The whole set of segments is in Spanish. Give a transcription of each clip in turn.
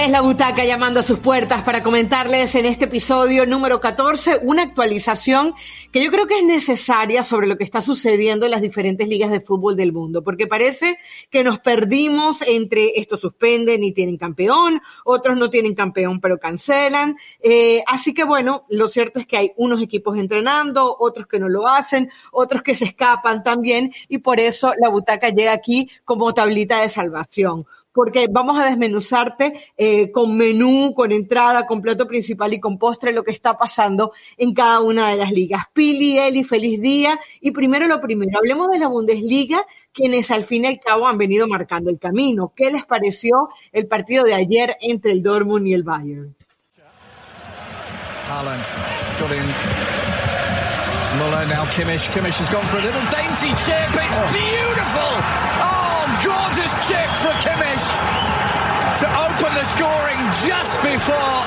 Es la butaca llamando a sus puertas para comentarles en este episodio número 14 una actualización que yo creo que es necesaria sobre lo que está sucediendo en las diferentes ligas de fútbol del mundo, porque parece que nos perdimos entre estos suspenden y tienen campeón, otros no tienen campeón pero cancelan. Eh, así que bueno, lo cierto es que hay unos equipos entrenando, otros que no lo hacen, otros que se escapan también y por eso la butaca llega aquí como tablita de salvación porque vamos a desmenuzarte eh, con menú, con entrada, con plato principal y con postre lo que está pasando en cada una de las ligas. Pili, Eli, feliz día. Y primero lo primero, hablemos de la Bundesliga, quienes al fin y al cabo han venido marcando el camino. ¿Qué les pareció el partido de ayer entre el Dortmund y el Bayern? Haaland got in. Muller now Kimmich. Kimmich has gone for a little dainty chip. It's oh. beautiful. Before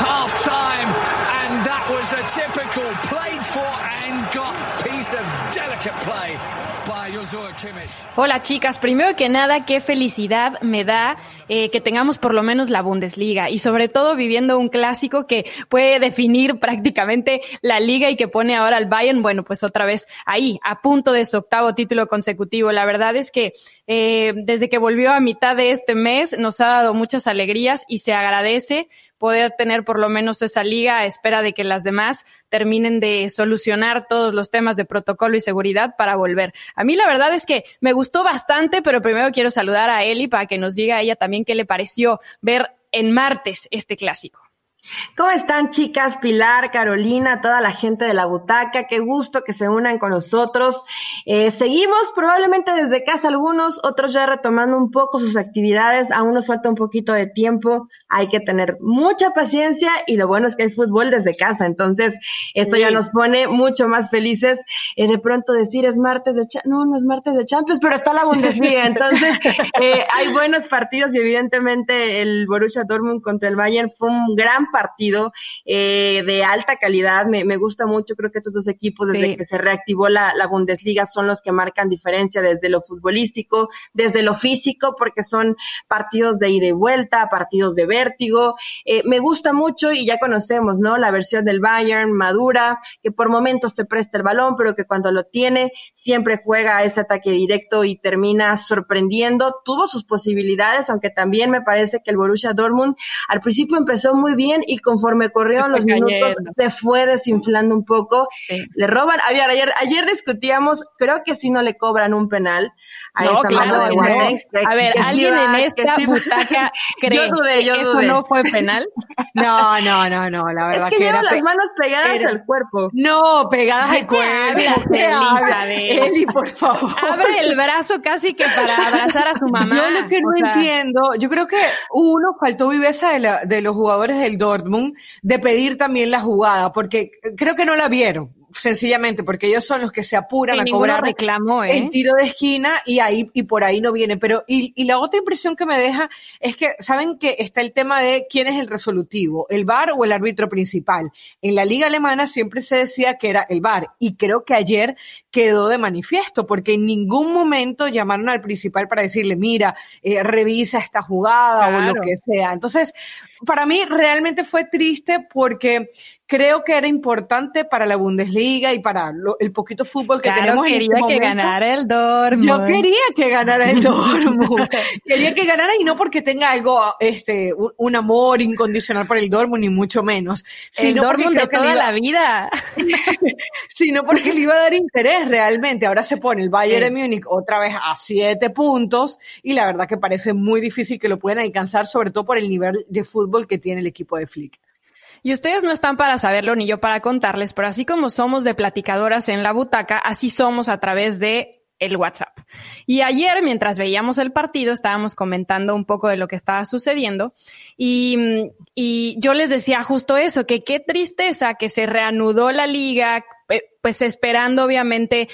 half time. And that was a typical played Hola chicas, primero que nada, qué felicidad me da eh, que tengamos por lo menos la Bundesliga y sobre todo viviendo un clásico que puede definir prácticamente la liga y que pone ahora al Bayern, bueno, pues otra vez ahí, a punto de su octavo título consecutivo. La verdad es que eh, desde que volvió a mitad de este mes nos ha dado muchas alegrías y se agradece poder tener por lo menos esa liga a espera de que las demás terminen de solucionar todos los temas de protocolo y seguridad para volver. A mí la verdad es que me gustó bastante, pero primero quiero saludar a Eli para que nos diga a ella también qué le pareció ver en martes este clásico. ¿Cómo están chicas? Pilar, Carolina, toda la gente de la butaca, qué gusto que se unan con nosotros. Eh, seguimos probablemente desde casa algunos, otros ya retomando un poco sus actividades, aún nos falta un poquito de tiempo, hay que tener mucha paciencia y lo bueno es que hay fútbol desde casa, entonces esto ya nos pone mucho más felices. Eh, de pronto decir es martes de, no, no es martes de Champions, pero está la Bundesliga, entonces eh, hay buenos partidos y evidentemente el Borussia Dortmund contra el Bayern fue un gran partido eh, de alta calidad. Me, me, gusta mucho, creo que estos dos equipos desde que se reactivó la, la, Bundesliga son los que marcan diferencia desde lo futbolístico, desde lo físico, porque son partidos de ida y vuelta, partidos de vértigo. Eh, me gusta mucho y ya conocemos, ¿no? La versión del Bayern, madura, que por momentos te presta el balón, pero que cuando lo tiene siempre juega ese ataque directo y termina sorprendiendo. Tuvo sus posibilidades, aunque también me parece que el Borussia Dortmund al principio empezó muy bien y conforme corrieron los minutos se fue desinflando un poco. Le roban, a ver, ayer, ayer discutíamos, creo que si no le cobran un penal a esa mano de no. A ver, ¿alguien en esta butaca cree que eso no fue penal? No, no, no, no, la verdad es que, que era las manos pegadas al cuerpo. No, pegadas al cuerpo. Eli, por favor. Abre el brazo casi que para abrazar a su mamá. Yo lo que no entiendo, yo creo que uno faltó viveza de, la, de los jugadores del Dortmund de pedir también la jugada, porque creo que no la vieron sencillamente porque ellos son los que se apuran a cobrar reclamó, ¿eh? el tiro de esquina y ahí y por ahí no viene. Pero y, y, la otra impresión que me deja es que saben que está el tema de quién es el resolutivo, el VAR o el árbitro principal. En la liga alemana siempre se decía que era el VAR y creo que ayer quedó de manifiesto porque en ningún momento llamaron al principal para decirle mira eh, revisa esta jugada o lo que sea. Entonces para mí realmente fue triste porque creo que era importante para la Bundesliga y para el poquito fútbol que tenemos en este que ganara el Dortmund. Yo quería que ganara el Dortmund. quería que ganara y no porque tenga algo, este, un, amor incondicional por el Dortmund, ni mucho menos. Sino el Dortmund de toda la vida. sino porque le iba a dar interés realmente. Ahora se pone el Bayern de Múnich otra vez a siete puntos y la verdad que parece muy difícil que lo puedan alcanzar, sobre todo por el nivel de fútbol que tiene el equipo de Flick. Y ustedes no están para saberlo ni yo para contarles, pero así como somos de platicadoras en la butaca, así somos a través de el WhatsApp. Y ayer, mientras veíamos el partido, estábamos comentando un poco de lo que estaba sucediendo y, y yo les decía justo eso, que qué tristeza que se reanudó la liga, pues esperando obviamente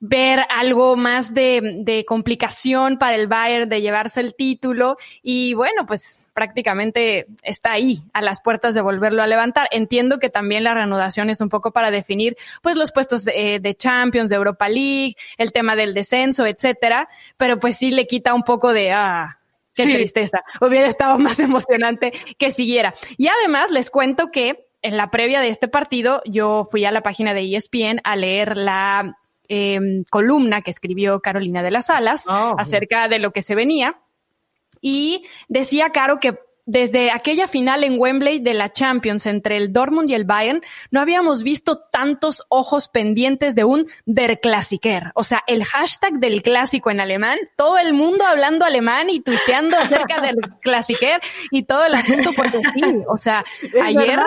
ver algo más de, de, complicación para el Bayern de llevarse el título y bueno, pues prácticamente está ahí a las puertas de volverlo a levantar. Entiendo que también la reanudación es un poco para definir pues los puestos de, de Champions, de Europa League, el tema del descenso, etcétera, pero pues sí le quita un poco de ah, Qué tristeza. Hubiera estado más emocionante que siguiera. Y además les cuento que en la previa de este partido yo fui a la página de ESPN a leer la em, columna que escribió Carolina de las Alas oh. acerca de lo que se venía. Y decía Caro que desde aquella final en Wembley de la Champions entre el Dortmund y el Bayern, no habíamos visto tantos ojos pendientes de un Der Klassiker. O sea, el hashtag del clásico en alemán, todo el mundo hablando alemán y tuiteando acerca del Klassiker y todo el asunto porque sí. O sea, ayer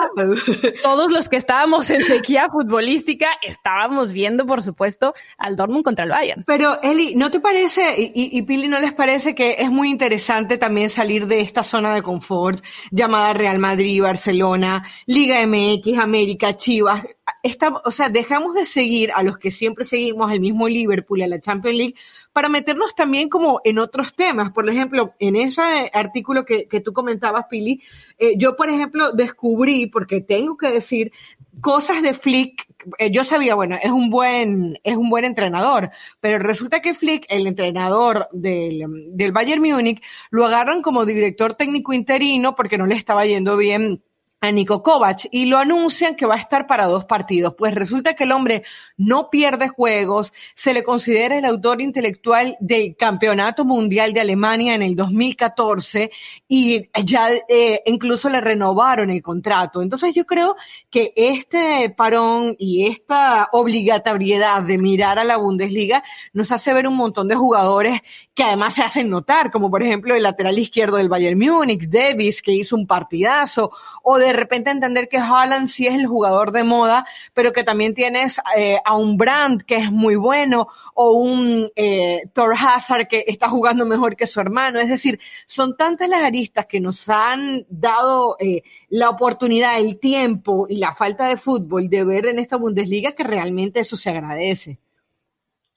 todos los que estábamos en sequía futbolística estábamos viendo, por supuesto, al Dortmund contra el Bayern. Pero Eli, ¿no te parece, y, y Pili, ¿no les parece que es muy interesante también salir de esta zona de confort? Llamada Real Madrid, Barcelona, Liga MX, América, Chivas. o sea, dejamos de seguir a los que siempre seguimos al mismo Liverpool, a la Champions League, para meternos también como en otros temas. Por ejemplo, en ese artículo que, tú comentabas, Pili, eh, yo, por ejemplo, descubrí, porque tengo que decir, cosas de Flick eh, yo sabía, bueno, es un buen, es un buen entrenador, pero resulta que Flick, el entrenador del, del Bayern Múnich, lo agarran como director técnico interino porque no le estaba yendo bien a Niko Kovac y lo anuncian que va a estar para dos partidos. Pues resulta que el hombre no pierde juegos, se le considera el autor intelectual del Campeonato Mundial de Alemania en el 2014 y ya eh, incluso le renovaron el contrato. Entonces yo creo que este parón y esta obligatoriedad de mirar a la Bundesliga nos hace ver un montón de jugadores que además se hacen notar, como por ejemplo el lateral izquierdo del Bayern Múnich, Davis, que hizo un partidazo, o de repente entender que Haaland sí es el jugador de moda, pero que también tienes eh, a un Brandt que es muy bueno, o un eh, Thor Hazard que está jugando mejor que su hermano. Es decir, son tantas las aristas que nos han dado eh, la oportunidad, el tiempo y la falta de fútbol de ver en esta Bundesliga que realmente eso se agradece.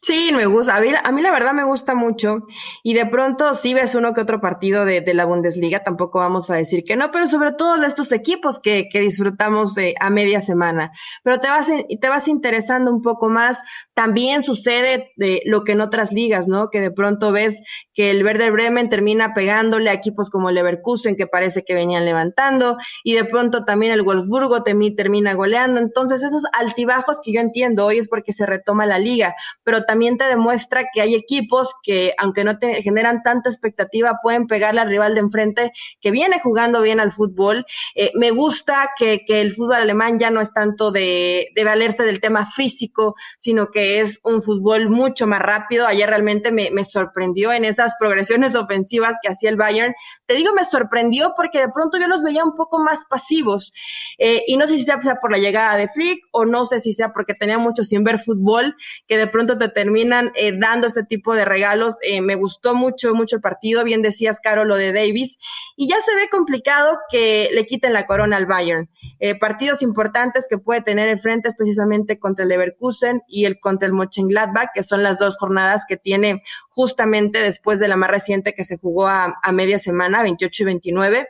Sí, me gusta. A mí, a la verdad me gusta mucho. Y de pronto sí ves uno que otro partido de, la Bundesliga, tampoco vamos a decir que no, pero sobre todo de estos equipos que, que disfrutamos eh, a media semana. Pero te vas, te vas interesando un poco más. También sucede de lo que en otras ligas, ¿no? Que de pronto ves que el Werder Bremen termina pegándole a equipos como el Leverkusen, que parece que venían levantando, y de pronto también el Wolfsburgo termina goleando. Entonces esos altibajos que yo entiendo hoy es porque se retoma la liga, pero también te demuestra que hay equipos que, aunque no te generan tanta expectativa, pueden pegarle al rival de enfrente que viene jugando bien al fútbol. Eh, me gusta que, el fútbol alemán ya no es tanto de, valerse del tema físico, sino que es un fútbol mucho más rápido. Ayer realmente me, sorprendió en esas progresiones ofensivas que hacía el Bayern. Te digo, me sorprendió porque de pronto yo los veía un poco más pasivos. Eh, y no sé si sea por la llegada de Flick o no sé si sea porque tenía mucho sin ver fútbol, que de pronto te terminan eh, dando este tipo de regalos. Eh, me gustó mucho, mucho el partido. Bien decías, Caro, lo de Davis. Y ya se ve complicado que le quiten la corona al Bayern. Eh, partidos importantes que puede tener enfrente es precisamente contra el Leverkusen y el contra el Mönchengladbach, que son las dos jornadas que tiene justamente después de la más reciente que se jugó a, a media semana, 28 y 29.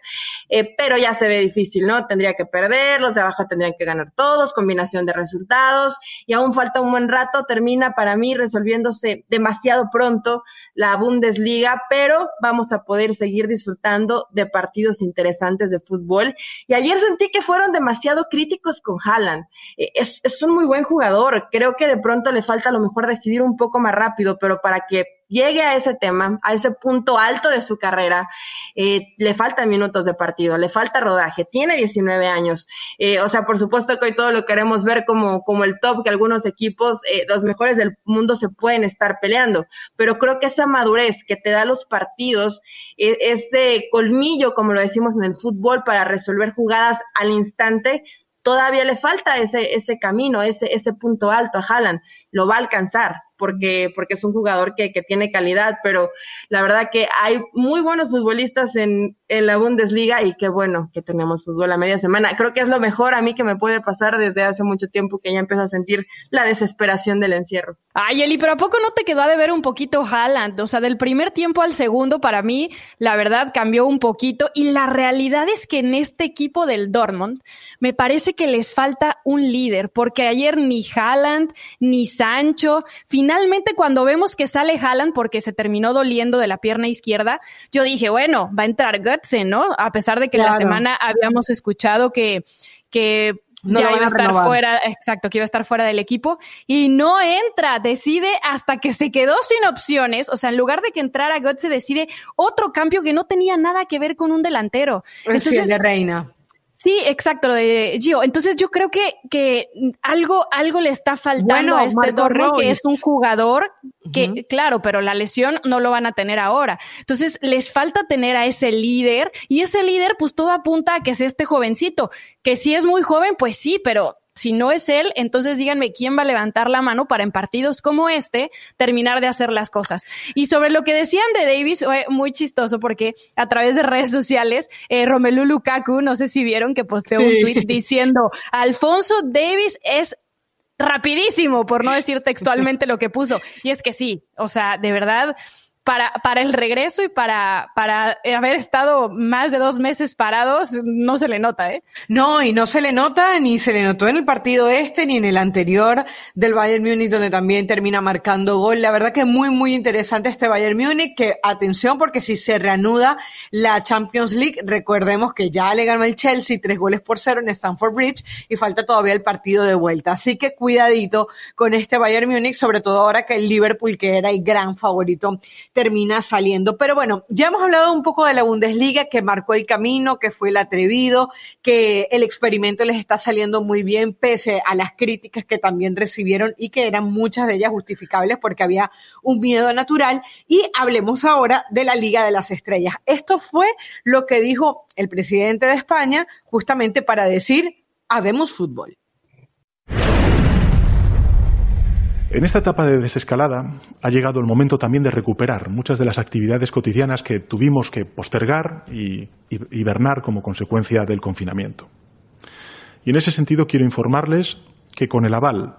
pero ya se ve difícil, ¿no? Tendría que perder, los de abajo tendrían que ganar todos, combinación de resultados, y aún falta un buen rato. Termina para mí resolviéndose demasiado pronto la Bundesliga, pero vamos a poder seguir disfrutando de partidos interesantes de fútbol. Y ayer sentí que fueron demasiado críticos con Haaland. Eh, es, es un muy buen jugador. Creo que de pronto le falta a lo mejor decidir un poco más rápido, pero para que llegue a ese tema, a ese punto alto de su carrera, eh, le faltan minutos de partido, le falta rodaje, tiene 19 años. Eh, o sea, por supuesto que hoy todo lo queremos ver como, como el top que algunos equipos, eh, los mejores del mundo se pueden estar peleando, pero creo que esa madurez que te da los partidos, e, ese colmillo, como lo decimos en el fútbol, para resolver jugadas al instante, todavía le falta ese, ese camino, ese, ese punto alto a Haaland. Lo va a alcanzar porque, porque es un jugador que, que tiene calidad, pero la verdad que hay muy buenos futbolistas en, en la Bundesliga y qué bueno que tenemos fútbol a media semana. Creo que es lo mejor a mí que me puede pasar desde hace mucho tiempo que ya empiezo a sentir la desesperación del encierro. Ay, Eli, pero ¿a poco no te quedó a deber un poquito Haaland? O sea, del primer tiempo al segundo, para mí, la verdad cambió un poquito y la realidad es que en este equipo del Dortmund me parece que les falta un líder, porque ayer ni Haaland ni Sancho, finalmente cuando vemos que sale Haaland porque se terminó doliendo de la pierna izquierda, yo dije, bueno, va a entrar Götze, ¿no? A pesar de que la semana habíamos escuchado que, que ya iba a estar fuera, exacto, que iba a estar fuera del equipo y no entra, decide hasta que se quedó sin opciones, o sea, en lugar de que entrara Götze decide otro cambio que no tenía nada que ver con un delantero. Entonces, de Reina. Sí, exacto, lo de Gio. Entonces yo creo que, que algo, algo le está faltando a este Dortmund, que es un jugador que, claro, pero la lesión no lo van a tener ahora. Entonces les falta tener a ese líder y ese líder pues todo apunta a que sea este jovencito, que si es muy joven, pues sí, pero si no es él, entonces díganme quién va a levantar la mano para en partidos como este terminar de hacer las cosas. Y sobre lo que decían de Davis, fue muy chistoso porque a través de redes sociales, eh, Romelu Lukaku, no sé si vieron que posteó un tweet diciendo, Alfonso Davis es rapidísimo, por no decir textualmente lo que puso. Y es que sí, o sea, de verdad, para, para el regreso y para, para haber estado más de dos meses parados, no se le nota, ¿eh? No, y no se le nota, ni se le notó en el partido este, ni en el anterior del Bayern Múnich, donde también termina marcando gol. La verdad que es muy, muy interesante este Bayern Múnich, que atención, porque si se reanuda la Champions League, recordemos que ya le ganó el Chelsea tres goles por cero en Stamford Bridge y falta todavía el partido de vuelta. Así que cuidadito con este Bayern Múnich, sobre todo ahora que el Liverpool, que era el gran favorito, termina saliendo. Pero bueno, ya hemos hablado un poco de la Bundesliga que marcó el camino, que fue el atrevido, que el experimento les está saliendo muy bien pese a las críticas que también recibieron y que eran muchas de ellas justificables porque había un miedo natural. Y hablemos ahora de la Liga de las Estrellas. Esto fue lo que dijo el presidente de España justamente para decir, habemos fútbol. En esta etapa de desescalada ha llegado el momento también de recuperar muchas de las actividades cotidianas que tuvimos que postergar y hibernar como consecuencia del confinamiento. Y en ese sentido quiero informarles que con el aval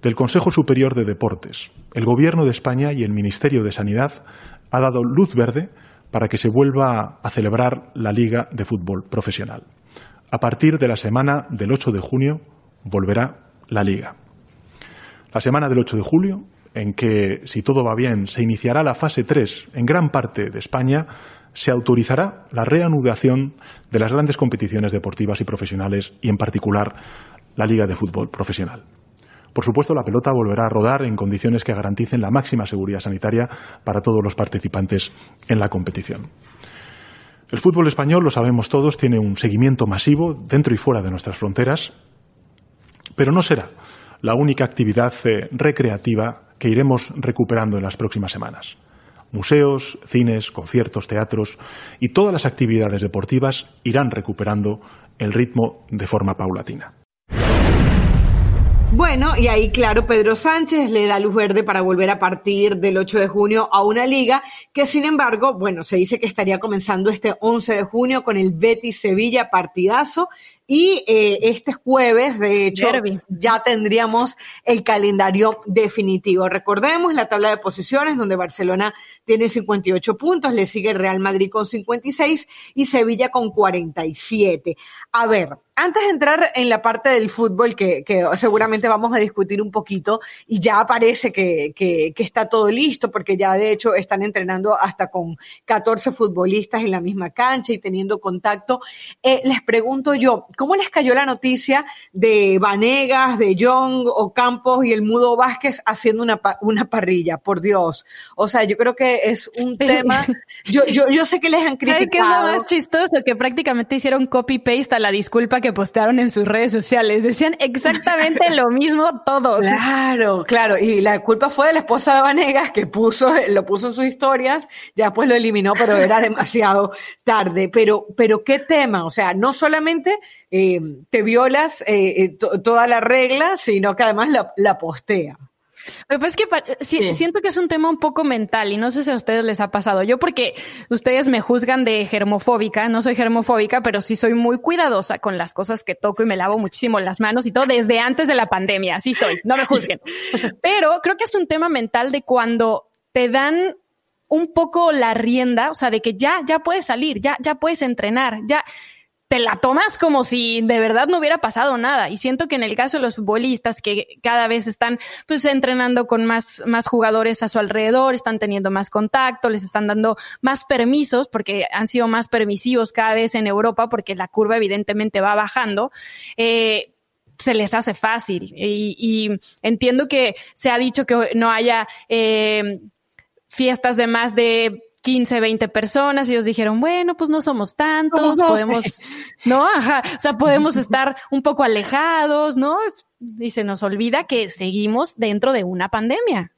del Consejo Superior de Deportes, el Gobierno de España y el Ministerio de Sanidad ha dado luz verde para que se vuelva a celebrar la Liga de Fútbol Profesional. A partir de la semana del 8 de junio volverá la Liga la semana del 8 de julio, en que, si todo va bien, se iniciará la fase 3 en gran parte de España, se autorizará la reanudación de las grandes competiciones deportivas y profesionales y, en particular, la Liga de Fútbol Profesional. Por supuesto, la pelota volverá a rodar en condiciones que garanticen la máxima seguridad sanitaria para todos los participantes en la competición. El fútbol español, lo sabemos todos, tiene un seguimiento masivo dentro y fuera de nuestras fronteras, pero no será la única actividad eh, recreativa que iremos recuperando en las próximas semanas. Museos, cines, conciertos, teatros y todas las actividades deportivas irán recuperando el ritmo de forma paulatina. Bueno, y ahí, claro, Pedro Sánchez le da luz verde para volver a partir del 8 de junio a una liga que, sin embargo, bueno, se dice que estaría comenzando este 11 de junio con el Betis Sevilla partidazo y eh, este jueves, de hecho, ya tendríamos el calendario definitivo. Recordemos la tabla de posiciones donde Barcelona tiene 58 puntos, le sigue Real Madrid con 56 y Sevilla con 47. A ver, antes de entrar en la parte del fútbol, que, que seguramente vamos a discutir un poquito, y ya parece que, que, que, está todo listo, porque ya de hecho están entrenando hasta con 14 futbolistas en la misma cancha y teniendo contacto, eh, les pregunto yo, ¿Cómo les cayó la noticia de Vanegas, de Young, Campos y el Mudo Vázquez haciendo una, una parrilla? Por Dios. O sea, yo creo que es un tema. Yo, yo, yo sé que les han criticado. ¿Sabes qué es lo más chistoso? Que prácticamente hicieron copy-paste a la disculpa que postearon en sus redes sociales. Decían exactamente lo mismo todos. Claro, claro. Y la culpa fue de la esposa de Vanegas que puso, lo puso en sus historias, ya después lo eliminó, pero era demasiado tarde. Pero, pero qué tema. O sea, no solamente eh, te violas eh, eh, toda la regla, sino que además la, postea. Pues es que siento que es un tema un poco mental y no sé si a ustedes les ha pasado. Yo porque ustedes me juzgan de germofóbica, no soy germofóbica, pero sí soy muy cuidadosa con las cosas que toco y me lavo muchísimo las manos y todo desde antes de la pandemia. Así soy, no me juzguen. Pero creo que es un tema mental de cuando te dan un poco la rienda, o sea, de que ya, ya puedes salir, ya, ya puedes entrenar, ya te la tomas como si de verdad no hubiera pasado nada. Y siento que en el caso de los futbolistas que cada vez están pues entrenando con más, más jugadores a su alrededor, están teniendo más contacto, les están dando más permisos porque han sido más permisivos cada vez en Europa porque la curva evidentemente va bajando. Eh, se les hace fácil y, y, entiendo que se ha dicho que no haya eh, fiestas de más de 15, 20 personas y ellos dijeron, bueno, pues no somos tantos, podemos, ¿no? Ajá, o sea, podemos estar un poco alejados, ¿no? Y se nos olvida que seguimos dentro de una pandemia.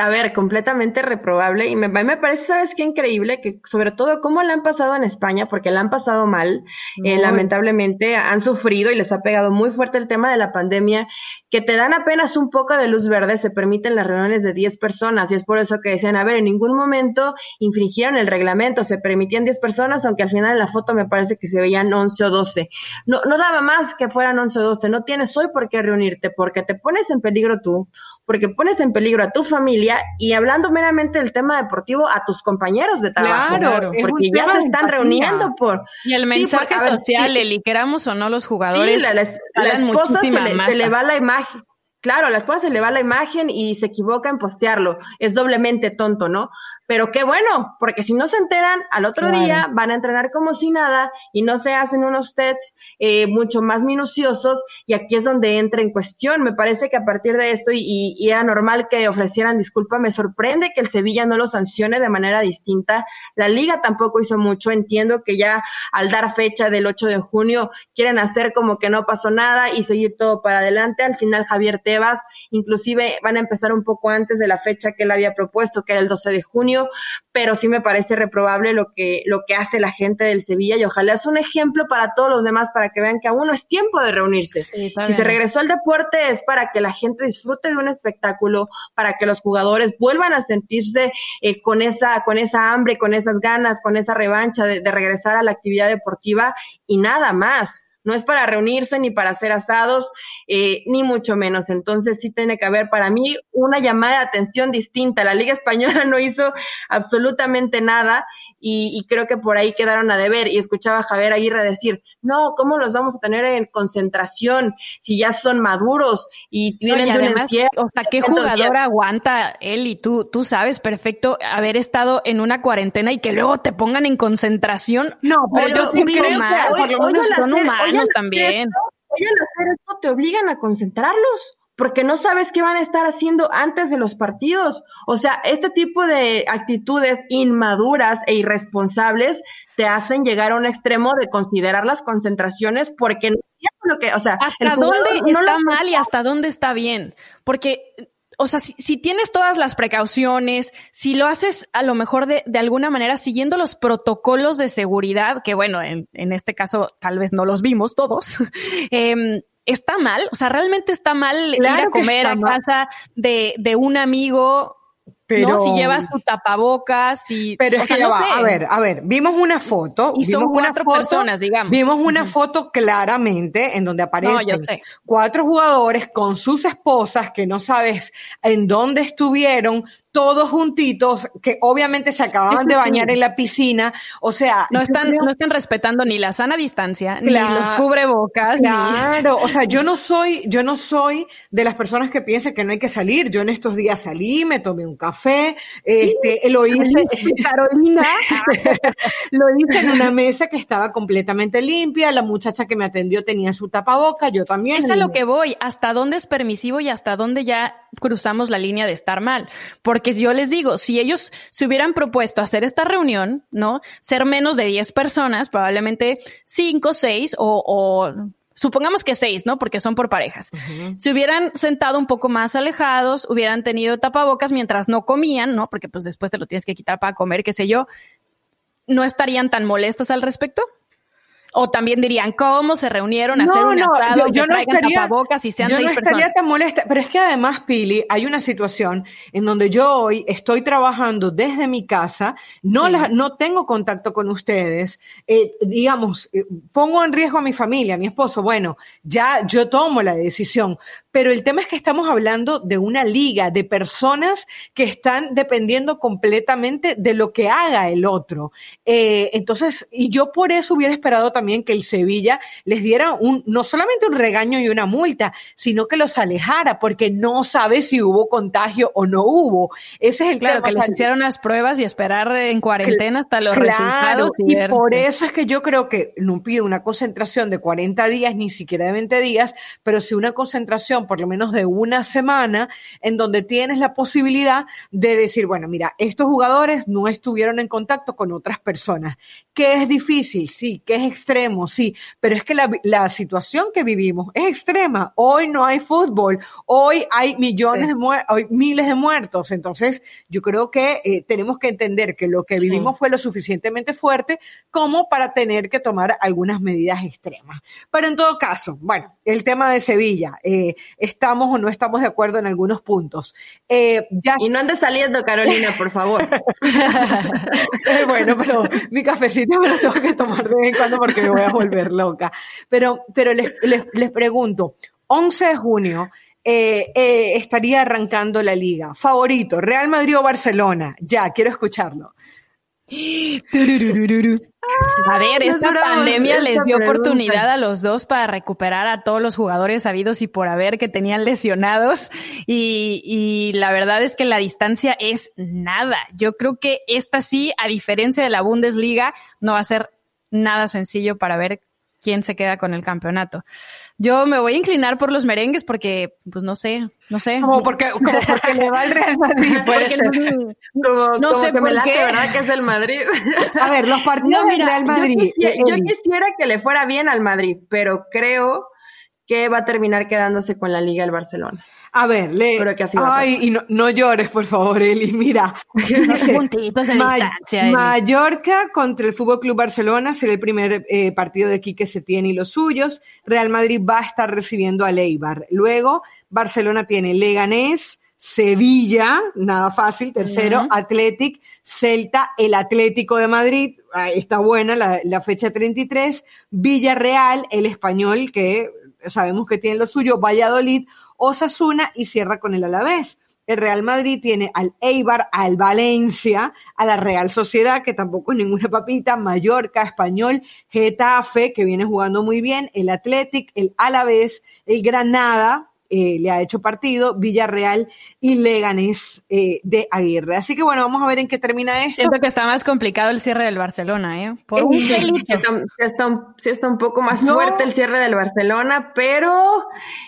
A ver, completamente reprobable. Y me, me parece, ¿sabes qué increíble? Que sobre todo cómo la han pasado en España, porque la han pasado mal, eh, lamentablemente han sufrido y les ha pegado muy fuerte el tema de la pandemia, que te dan apenas un poco de luz verde, se permiten las reuniones de 10 personas. Y es por eso que decían, a ver, en ningún momento infringieron el reglamento, se permitían 10 personas, aunque al final en la foto me parece que se veían 11 o 12. No, no daba más que fueran 11 o 12. No tienes hoy por qué reunirte, porque te pones en peligro tú, porque pones en peligro a tu familia y hablando meramente del tema deportivo a tus compañeros de trabajo, claro, porque ya se están reuniendo por y el mensaje social, Eli, queramos o no los jugadores, sí, la, esposa se le, se le va la imagen. Claro, a la esposa se le va la imagen y se equivoca en postearlo. Es doblemente tonto, ¿no? Pero qué bueno, porque si no se enteran, al otro día van a entrenar como si nada y no se hacen unos tests eh, mucho más minuciosos y aquí es donde entra en cuestión. Me parece que a partir de esto y, y, era normal que ofrecieran disculpa, me sorprende que el Sevilla no lo sancione de manera distinta. La liga tampoco hizo mucho. Entiendo que ya al dar fecha del 8 de junio quieren hacer como que no pasó nada y seguir todo para adelante. Al final Javier Tebas, inclusive van a empezar un poco antes de la fecha que él había propuesto, que era el 12 de junio pero sí me parece reprobable lo que, lo que hace la gente del Sevilla y ojalá es un ejemplo para todos los demás para que vean que aún no es tiempo de reunirse. si se regresó al deporte es para que la gente disfrute de un espectáculo, para que los jugadores vuelvan a sentirse eh, con esa, con esa hambre, con esas ganas, con esa revancha de regresar a la actividad deportiva y nada más no es para reunirse ni para hacer asados, eh, ni mucho menos. Entonces sí tiene que haber para mí una llamada de atención distinta. La Liga Española no hizo absolutamente nada y, creo que por ahí quedaron a deber. Y escuchaba a Javier Aguirre decir, no, ¿cómo los vamos a tener en concentración si ya son maduros y vienen de un O sea, ¿qué jugador aguanta él y tú? Tú sabes perfecto haber estado en una cuarentena y que luego te pongan en concentración. No, pero, yo sí creo que son humanos también. Oye, hacer esto te obligan a concentrarlos porque no sabes qué van a estar haciendo antes de los partidos. O sea, este tipo de actitudes inmaduras e irresponsables te hacen llegar a un extremo de considerar las concentraciones porque no lo que, o sea, hasta dónde está mal y hasta dónde está bien, porque o sea, si, tienes todas las precauciones, si lo haces a lo mejor de, de alguna manera siguiendo los protocolos de seguridad, que bueno, en, en este caso tal vez no los vimos todos, eh, está mal, o sea, realmente está mal ir a comer a casa de, de un amigo pero, Si llevas tu tapabocas y. Pero es que a ver, a ver, vimos una foto. Y son cuatro personas, digamos. Vimos una foto claramente en donde aparecen cuatro jugadores con sus esposas que no sabes en dónde estuvieron, todos juntitos, que obviamente se acababan de bañar en la piscina, o sea... No están, no están respetando ni la sana distancia, ni los cubrebocas. Claro, o sea, yo no soy, yo no soy de las personas que piensan que no hay que salir. Yo en estos días salí, me tomé un café, este, lo hice... Carolina. lo hice en una mesa que estaba completamente limpia, la muchacha que me atendió tenía su tapaboca, yo también. Es a lo que voy, hasta dónde es permisivo y hasta dónde ya cruzamos la línea de estar mal. Porque yo les digo, si ellos se hubieran propuesto hacer esta reunión, ¿no? Ser menos de 10 personas, probablemente 5, 6 o, o supongamos que seis, ¿no? Porque son por parejas. Se hubieran sentado un poco más alejados, hubieran tenido tapabocas mientras no comían, ¿no? Porque pues después te lo tienes que quitar para comer, qué sé yo. ¿No estarían tan molestos al respecto? O también dirían, ¿cómo se reunieron a hacer un asado, yo, no estaría, tapabocas y sean yo no estaría tan molesta, pero es que además, Pili, hay una situación en donde yo hoy estoy trabajando desde mi casa, no, no tengo contacto con ustedes, eh, digamos, eh, pongo en riesgo a mi familia, a mi esposo, bueno, ya yo tomo la decisión, pero el tema es que estamos hablando de una liga de personas que están dependiendo completamente de lo que haga el otro. Eh, entonces, y yo por eso hubiera esperado también que el Sevilla les diera un, no solamente un regaño y una multa, sino que los alejara, porque no sabe si hubo contagio o no hubo. Ese es el claro, que les hicieron las pruebas y esperar en cuarentena hasta los resultados. Y, y por eso es que yo creo que no pido una concentración de 40 días, ni siquiera de 20 días, pero sí una concentración por lo menos de una semana en donde tienes la posibilidad de decir, bueno, mira, estos jugadores no estuvieron en contacto con otras personas. Que es difícil, sí, que es extremo, sí, pero es que la, situación que vivimos es extrema. Hoy no hay fútbol, hoy hay millones de muertos, miles de muertos. Entonces, yo creo que eh, tenemos que entender que lo que vivimos fue lo suficientemente fuerte como para tener que tomar algunas medidas extremas. Pero en todo caso, bueno, el tema de Sevilla, eh, estamos o no estamos de acuerdo en algunos puntos. Eh, y no andes saliendo, Carolina, por favor. Eh, bueno, pero mi cafecito me lo tengo que tomar de vez en cuando porque me voy a volver loca. Pero, pero les, les, pregunto, 11 de junio, estaría arrancando la liga. Favorito, Real Madrid o Barcelona. Ya, quiero escucharlo. A ver, esta pandemia les dio oportunidad a los dos para recuperar a todos los jugadores sabidos y por haber que tenían lesionados. Y, y, la verdad es que la distancia es nada. Yo creo que esta sí, a diferencia de la Bundesliga, no va a ser nada sencillo para ver quién se queda con el campeonato. Yo me voy a inclinar por los merengues porque, pues no sé, no sé. Como porque, como porque le va al Real Madrid. Porque, no sé que me la qué. ¿verdad? Que es el Madrid. A ver, los partidos del Real Madrid. Yo yo quisiera que le fuera bien al Madrid, pero creo que va a terminar quedándose con la Liga el Barcelona. A ver, le. ay, y no, llores, por favor, Eli. Mira. puntitos de distancia, Mallorca contra el Fútbol Club Barcelona será el primer eh, partido de aquí que se tiene y los suyos. Real Madrid va a estar recibiendo a Leibar. Luego, Barcelona tiene Leganés. Sevilla, nada fácil, tercero, Athletic, Celta, el Atlético de Madrid, está buena la, la fecha 33, Villarreal, el español que sabemos que tiene lo suyo, Valladolid, Osasuna y cierra con el Alavés. El Real Madrid tiene al Eibar, al Valencia, a la Real Sociedad, que tampoco es ninguna papita, Mallorca, Español, Getafe, que viene jugando muy bien, el Athletic, el Alavés, el Granada, eh, le ha hecho partido, Villarreal y Leganés eh, de Aguirre. Así que bueno, vamos a ver en qué termina esto. Siento que está más complicado el cierre del Barcelona, ¿eh? Por un sí, está, un, poco más fuerte el cierre del Barcelona, pero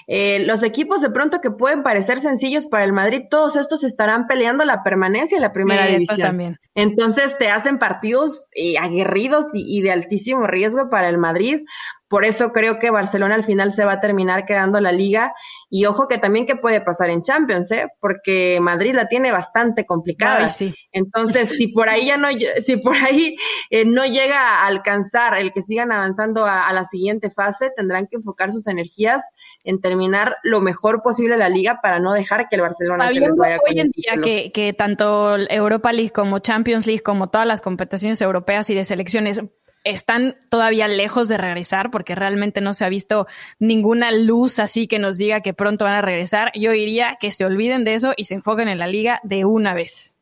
eh, los equipos de pronto que pueden parecer sencillos para el Madrid, todos estos estarán peleando la permanencia en la primera división. También. Entonces te hacen partidos aguerridos y de altísimo riesgo para el Madrid. Por eso creo que Barcelona al final se va a terminar quedando la liga. Y ojo que también qué puede pasar en Champions, ¿eh? Porque Madrid la tiene bastante complicada. Entonces, si por ahí ya no, si por ahí eh, no llega a alcanzar el que sigan avanzando a, la siguiente fase, tendrán que enfocar sus energías en terminar lo mejor posible la liga para no dejar que el Barcelona se les vaya. Hoy en día que, que tanto Europa League como Champions League como todas las competiciones europeas y de selecciones están todavía lejos de regresar porque realmente no se ha visto ninguna luz así que nos diga que pronto van a regresar. Yo diría que se olviden de eso y se enfoquen en la liga de una vez.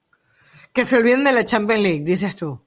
Que se olviden de la Champions League, dices tú.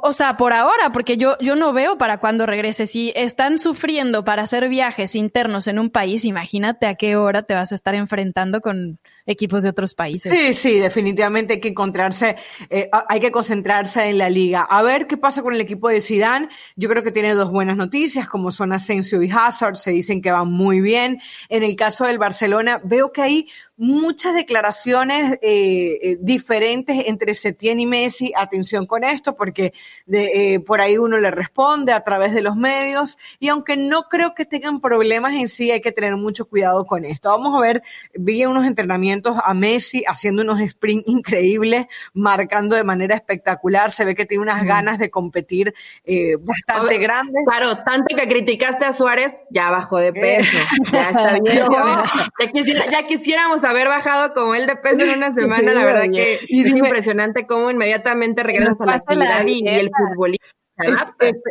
O sea, por ahora, porque yo, yo no veo para cuándo regrese. Si están sufriendo para hacer viajes internos en un país, imagínate a qué hora te vas a estar enfrentando con equipos de otros países. Sí, sí, definitivamente hay que encontrarse, eh, hay que concentrarse en la liga. A ver qué pasa con el equipo de Zidane. Yo creo que tiene dos buenas noticias, como son Asensio y Hazard, se dicen que van muy bien. En el caso del Barcelona, veo que hay muchas declaraciones eh, eh, diferentes entre Setién y Messi. Atención con esto, porque de, eh, por ahí uno le responde a través de los medios. Y aunque no creo que tengan problemas en sí, hay que tener mucho cuidado con esto. Vamos a ver, vi unos entrenamientos a Messi haciendo unos sprints increíbles, marcando de manera espectacular. Se ve que tiene unas ganas de competir bastante grandes. Claro, tanto que criticaste a Suárez, ya bajó de peso. Ya está bien. ya quisiéramos haber bajado como él de peso en una semana, la verdad que es impresionante cómo inmediatamente regresas a la actividad y, el futbolista.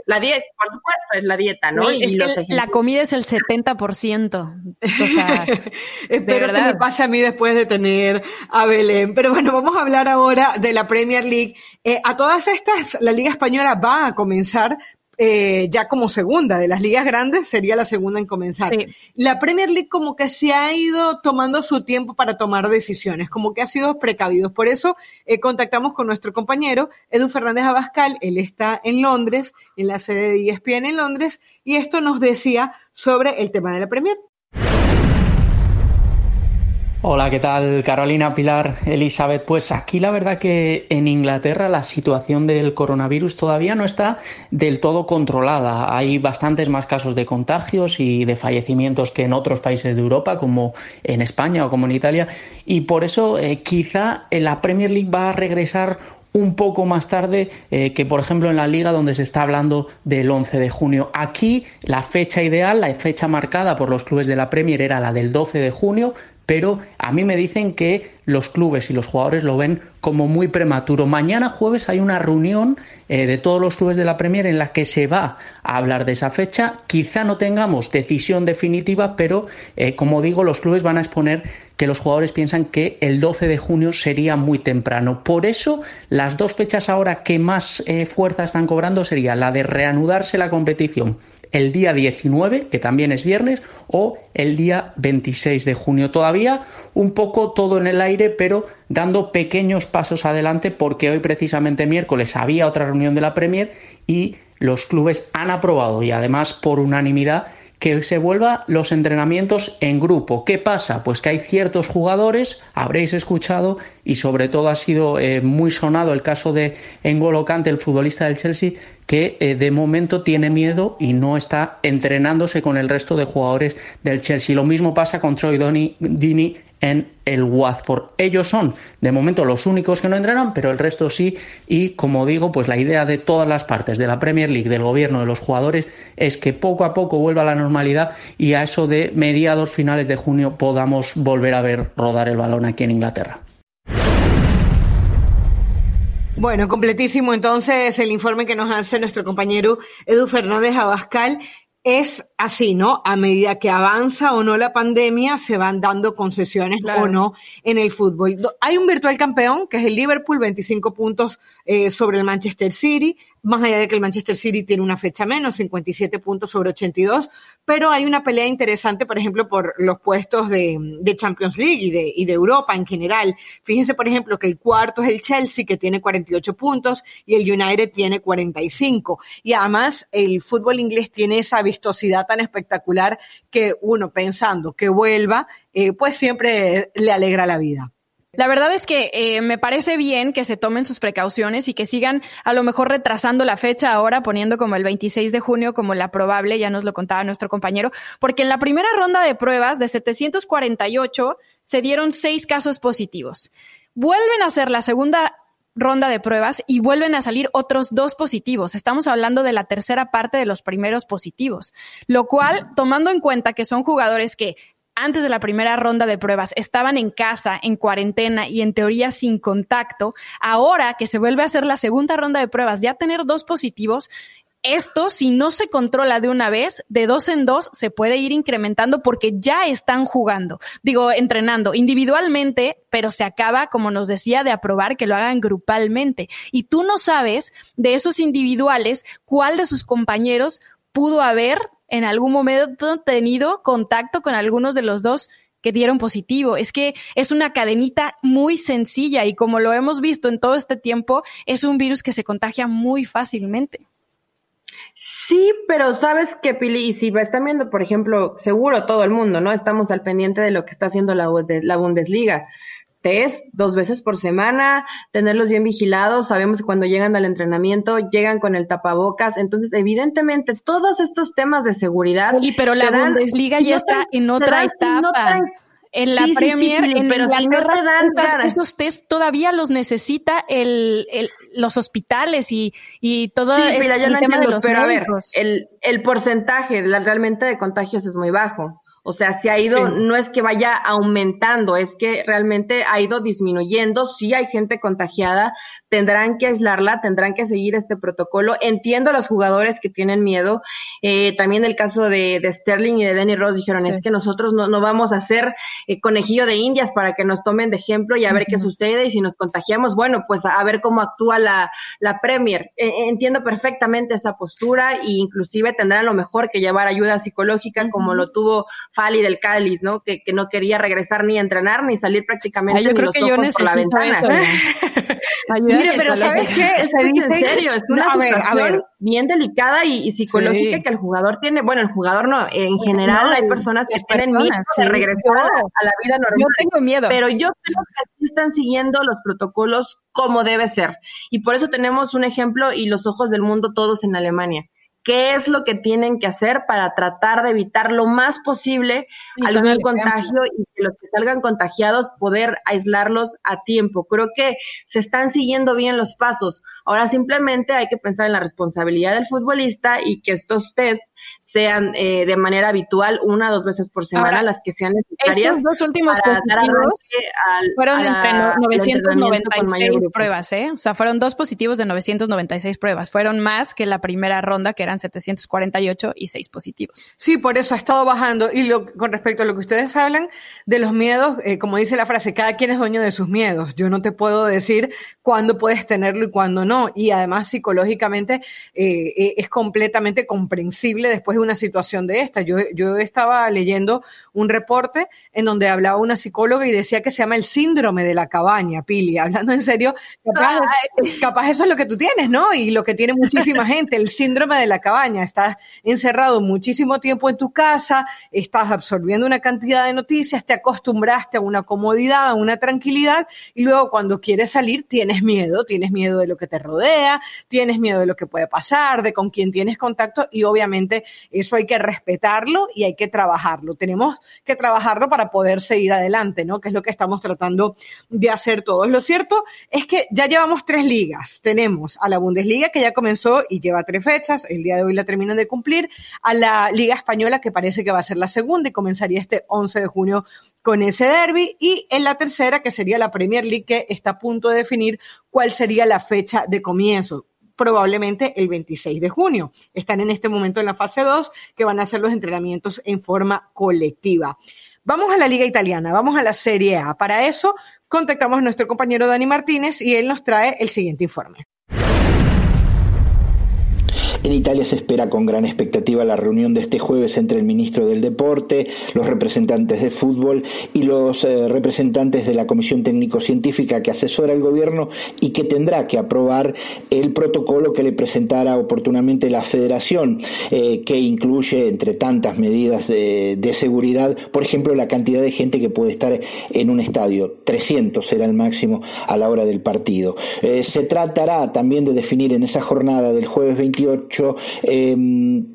La dieta, por supuesto, es la dieta, ¿no? y la comida es el 70%. O sea, Espero que me pase a mí después de tener a Belén. Pero bueno, vamos a hablar ahora de la Premier League. Eh, a todas estas, la Liga Española va a comenzar, eh, ya como segunda de las ligas grandes, sería la segunda en comenzar. La Premier League como que se ha ido tomando su tiempo para tomar decisiones, como que ha sido precavido. Por eso eh, contactamos con nuestro compañero Edu Fernández Abascal, él está en Londres, en la sede de ESPN en Londres, y esto nos decía sobre el tema de la Premier. Hola, ¿qué tal Carolina, Pilar, Elizabeth? Pues aquí la verdad que en Inglaterra la situación del coronavirus todavía no está del todo controlada. Hay bastantes más casos de contagios y de fallecimientos que en otros países de Europa, como en España o como en Italia, y por eso eh, quizá la Premier League va a regresar un poco más tarde eh, que, por ejemplo, en la liga donde se está hablando del 11 de junio. Aquí la fecha ideal, la fecha marcada por los clubes de la Premier era la del 12 de junio, pero a mí me dicen que los clubes y los jugadores lo ven como muy prematuro. Mañana jueves hay una reunión eh, de todos los clubes de la Premier en la que se va a hablar de esa fecha. Quizá no tengamos decisión definitiva, pero eh, como digo, los clubes van a exponer que los jugadores piensan que el 12 de junio sería muy temprano. Por eso, las dos fechas ahora que más eh, fuerza están cobrando sería la de reanudarse la competición el día 19, que también es viernes, o el día 26 de junio. Todavía un poco todo en el aire, pero dando pequeños pasos adelante porque hoy precisamente miércoles había otra reunión de la Premier y los clubes han aprobado y además por unanimidad que se vuelva los entrenamientos en grupo. ¿Qué pasa? Pues que hay ciertos jugadores, habréis escuchado, y sobre todo ha sido eh, muy sonado el caso de N'Golo Kante, el futbolista del Chelsea, que eh, de momento tiene miedo y no está entrenándose con el resto de jugadores del Chelsea. Lo mismo pasa con Troy Dini en el Watford. Ellos son de momento los únicos que no entrenan, pero el resto sí. Y como digo, pues la idea de todas las partes, de la Premier League, del gobierno, de los jugadores, es que poco a poco vuelva a la normalidad y a eso de mediados finales de junio podamos volver a ver rodar el balón aquí en Inglaterra. Bueno, completísimo entonces el informe que nos hace nuestro compañero Edu Fernández Abascal. Es así, ¿no? A medida que avanza o no la pandemia, se van dando concesiones o no en el fútbol. Hay un virtual campeón, que es el Liverpool, 25 puntos eh, sobre el Manchester City más allá de que el Manchester City tiene una fecha menos, 57 puntos sobre 82, pero hay una pelea interesante, por ejemplo, por los puestos de, Champions League y de, y de, Europa en general. Fíjense, por ejemplo, que el cuarto es el Chelsea, que tiene 48 puntos, y el United tiene 45. Y además, el fútbol inglés tiene esa tan espectacular que uno pensando que vuelva, eh, pues siempre le alegra la vida. La verdad es que eh, me parece bien que se tomen sus precauciones y que sigan a lo mejor retrasando la fecha ahora, poniendo como el 26 de junio como la probable, ya nos lo contaba nuestro compañero, porque en la primera ronda de pruebas de 748 se dieron seis casos positivos. Vuelven a hacer la segunda ronda de pruebas y vuelven a salir otros dos positivos. Estamos hablando de la tercera parte de los primeros positivos, lo cual, tomando en cuenta que son jugadores que antes de la primera ronda de pruebas estaban en casa, en cuarentena y en teoría sin contacto, ahora que se vuelve a hacer la segunda ronda de pruebas, ya tener dos positivos, esto, si no se controla de una vez, de dos en dos se puede ir incrementando porque ya están jugando, digo, entrenando individualmente, pero se acaba, como nos decía, de aprobar que lo hagan grupalmente. Y tú no sabes de esos individuales cuál de sus compañeros pudo haber en algún momento tenido contacto con algunos de los dos que dieron positivo. Es que es una cadenita muy sencilla y como lo hemos visto en todo este tiempo, es un virus que se contagia muy fácilmente. Sí, pero sabes que Pili, y si están viendo, por ejemplo, seguro todo el mundo, ¿no? Estamos al pendiente de lo que está haciendo la, la Bundesliga test dos veces por semana, tenerlos bien vigilados, sabemos que cuando llegan al entrenamiento llegan con el tapabocas, entonces evidentemente todos estos temas de seguridad. Y pero la Bundesliga ya está en otra etapa. En la Premier, en pero Inglaterra, esos test todavía los necesita el, el los hospitales y, y todo el tema de los pero a ver, el, el porcentaje realmente de contagios es muy bajo. O sea, se ha ido, no es que vaya aumentando, es que realmente ha ido disminuyendo. Sí hay gente contagiada, tendrán que aislarla, tendrán que seguir este protocolo. Entiendo a los jugadores que tienen miedo. Eh, también el caso de, Sterling y de Danny Ross dijeron, es que nosotros no, no vamos a hacer eh, conejillo de indias para que nos tomen de ejemplo y a ver qué sucede. Y si nos contagiamos, bueno, pues a, ver cómo actúa la, la Premier. E, entiendo perfectamente esa postura e inclusive tendrán lo mejor que llevar ayuda psicológica como lo tuvo Fali del Cáliz, ¿no? Que, que, no quería regresar ni a entrenar ni salir prácticamente yo ni creo los que ojos yo por la ventana. Mire, pero ¿sabes qué? Se dice, en serio, es una situación bien delicada y, psicológica que el jugador tiene, bueno, el jugador no, en general hay personas que tienen miedo de regresar a, la vida normal. Yo tengo miedo. Pero yo creo que aquí están siguiendo los protocolos como debe ser. Y por eso tenemos un ejemplo y los ojos del mundo todos en Alemania qué es lo que tienen que hacer para tratar de evitar lo más posible algún contagio y que los que salgan contagiados poder aislarlos a tiempo. Creo que se están siguiendo bien los pasos. Ahora simplemente hay que pensar en la responsabilidad del futbolista y que estos test sean eh, de manera habitual una o dos veces por semana las que sean necesarias. Estos dos últimos positivos fueron entre 996 pruebas, ¿eh? O sea, fueron dos positivos de 996 pruebas. Fueron más que la primera ronda, que eran 748 y seis positivos. Sí, por eso ha estado bajando. Y lo, con respecto a lo que ustedes hablan de los miedos, eh, como dice la frase, cada quien es dueño de sus miedos. Yo no te puedo decir cuándo puedes tenerlo y cuándo no. Y además, psicológicamente, eh, es completamente comprensible después una situación de esta. Yo, yo estaba leyendo un reporte en donde hablaba una psicóloga y decía que se llama el síndrome de la cabaña, Pili. Hablando en serio, capaz, capaz eso es lo que tú tienes, ¿no? Y lo que tiene muchísima gente, el síndrome de la cabaña. Estás encerrado muchísimo tiempo en tu casa, estás absorbiendo una cantidad de noticias, te acostumbraste a una comodidad, a una tranquilidad y luego cuando quieres salir tienes miedo, tienes miedo de lo que te rodea, tienes miedo de lo que puede pasar, de con quién tienes contacto y obviamente eso hay que respetarlo y hay que trabajarlo. Tenemos que trabajarlo para poder seguir adelante, ¿no? Que es lo que estamos tratando de hacer todos. Lo cierto es que ya llevamos tres ligas. Tenemos a la Bundesliga que ya comenzó y lleva tres fechas. El día de hoy la terminan de cumplir. A la Liga Española que parece que va a ser la segunda y comenzaría este 11 de junio con ese derby. Y en la tercera que sería la Premier League que está a punto de definir cuál sería la fecha de comienzo probablemente el 26 de junio. Están en este momento en la fase 2 que van a hacer los entrenamientos en forma colectiva. Vamos a la Liga Italiana, vamos a la Serie A. Para eso contactamos a nuestro compañero Dani Martínez y él nos trae el siguiente informe. En Italia se espera con gran expectativa la reunión de este jueves entre el ministro del Deporte, los representantes de fútbol y los eh, representantes de la Comisión Técnico-Científica que asesora al gobierno y que tendrá que aprobar el protocolo que le presentara oportunamente la federación, eh, que incluye, entre tantas medidas de, seguridad, por ejemplo, la cantidad de gente que puede estar en un estadio. 300 será el máximo a la hora del partido. Eh, se tratará también de definir en esa jornada del jueves 28 Em,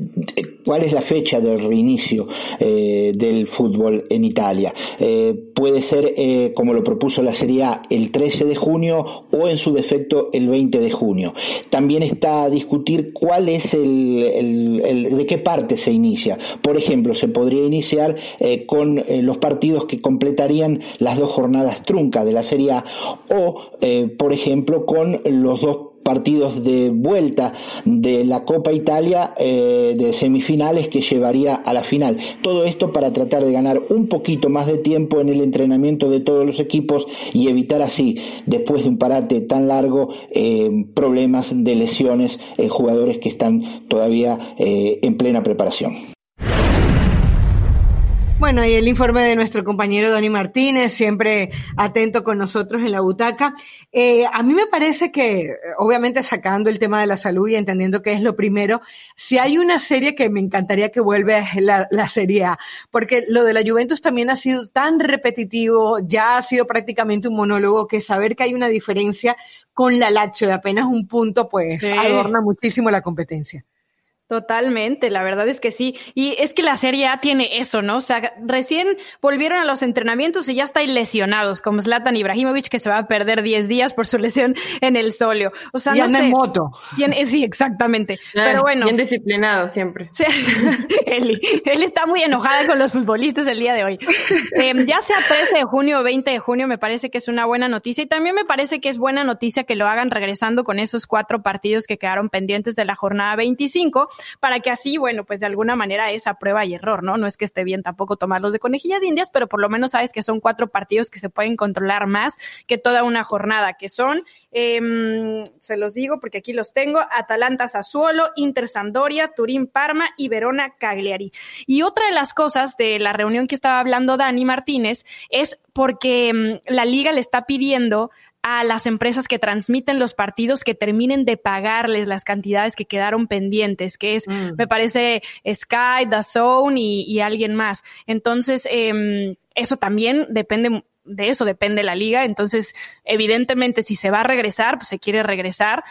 cuál es la fecha del reinicio eh, del fútbol en Italia. Eh, puede ser, eh, como lo propuso la Serie A, el 13 de junio o en su defecto el 20 de junio. También está a discutir cuál es el, de qué parte se inicia. Por ejemplo, se podría iniciar con los partidos que completarían las dos jornadas truncas de la Serie A o, por ejemplo, con los dos partidos de vuelta de la Copa Italia eh, de semifinales que llevaría a la final. Todo esto para tratar de ganar un poquito más de tiempo en el entrenamiento de todos los equipos y evitar así, después de un parate tan largo, eh, problemas de lesiones en jugadores que están todavía eh, en plena preparación. Bueno, y el informe de nuestro compañero Dani Martínez, siempre atento con nosotros en la butaca. Eh, a mí me parece que, obviamente sacando el tema de la salud y entendiendo que es lo primero, si hay una serie que me encantaría que vuelva es la, la Serie A, porque lo de la Juventus también ha sido tan repetitivo, ya ha sido prácticamente un monólogo, que saber que hay una diferencia con la Lazio de apenas un punto, pues Sí. adorna muchísimo la competencia. Totalmente, la verdad es que sí. Y es que la Serie A tiene eso, ¿no? O sea, recién volvieron a los entrenamientos y ya están lesionados, como Zlatan Ibrahimovic, que se va a perder 10 días por su lesión en el solio. O sea, Y no anda sé. en moto. Tiene- sí, exactamente. Ah, Pero bueno. Bien disciplinado siempre. Eli, Eli está muy enojada con los futbolistas el día de hoy. Eh, ya sea 13 de junio o 20 de junio, me parece que es una buena noticia y también me parece que es buena noticia que lo hagan regresando con esos cuatro partidos que quedaron pendientes de la jornada 25 para que así, bueno, pues de alguna manera esa prueba y error, ¿no? No es que esté bien tampoco tomarlos de conejilla de indias, pero por lo menos sabes que son cuatro partidos que se pueden controlar más que toda una jornada, que son, em, se los digo porque aquí los tengo, Atalanta Sassuolo, Inter Sampdoria, Turín Parma y Verona Cagliari. Y otra de las cosas de la reunión que estaba hablando Dani Martínez es porque em, la liga le está pidiendo a las empresas que transmiten los partidos que terminen de pagarles las cantidades que quedaron pendientes, que es, Mm. me parece, Sky, DAZN y, y alguien más. Entonces, em, eso también depende de eso, depende la liga. Entonces, evidentemente, si se va a regresar, pues se quiere regresar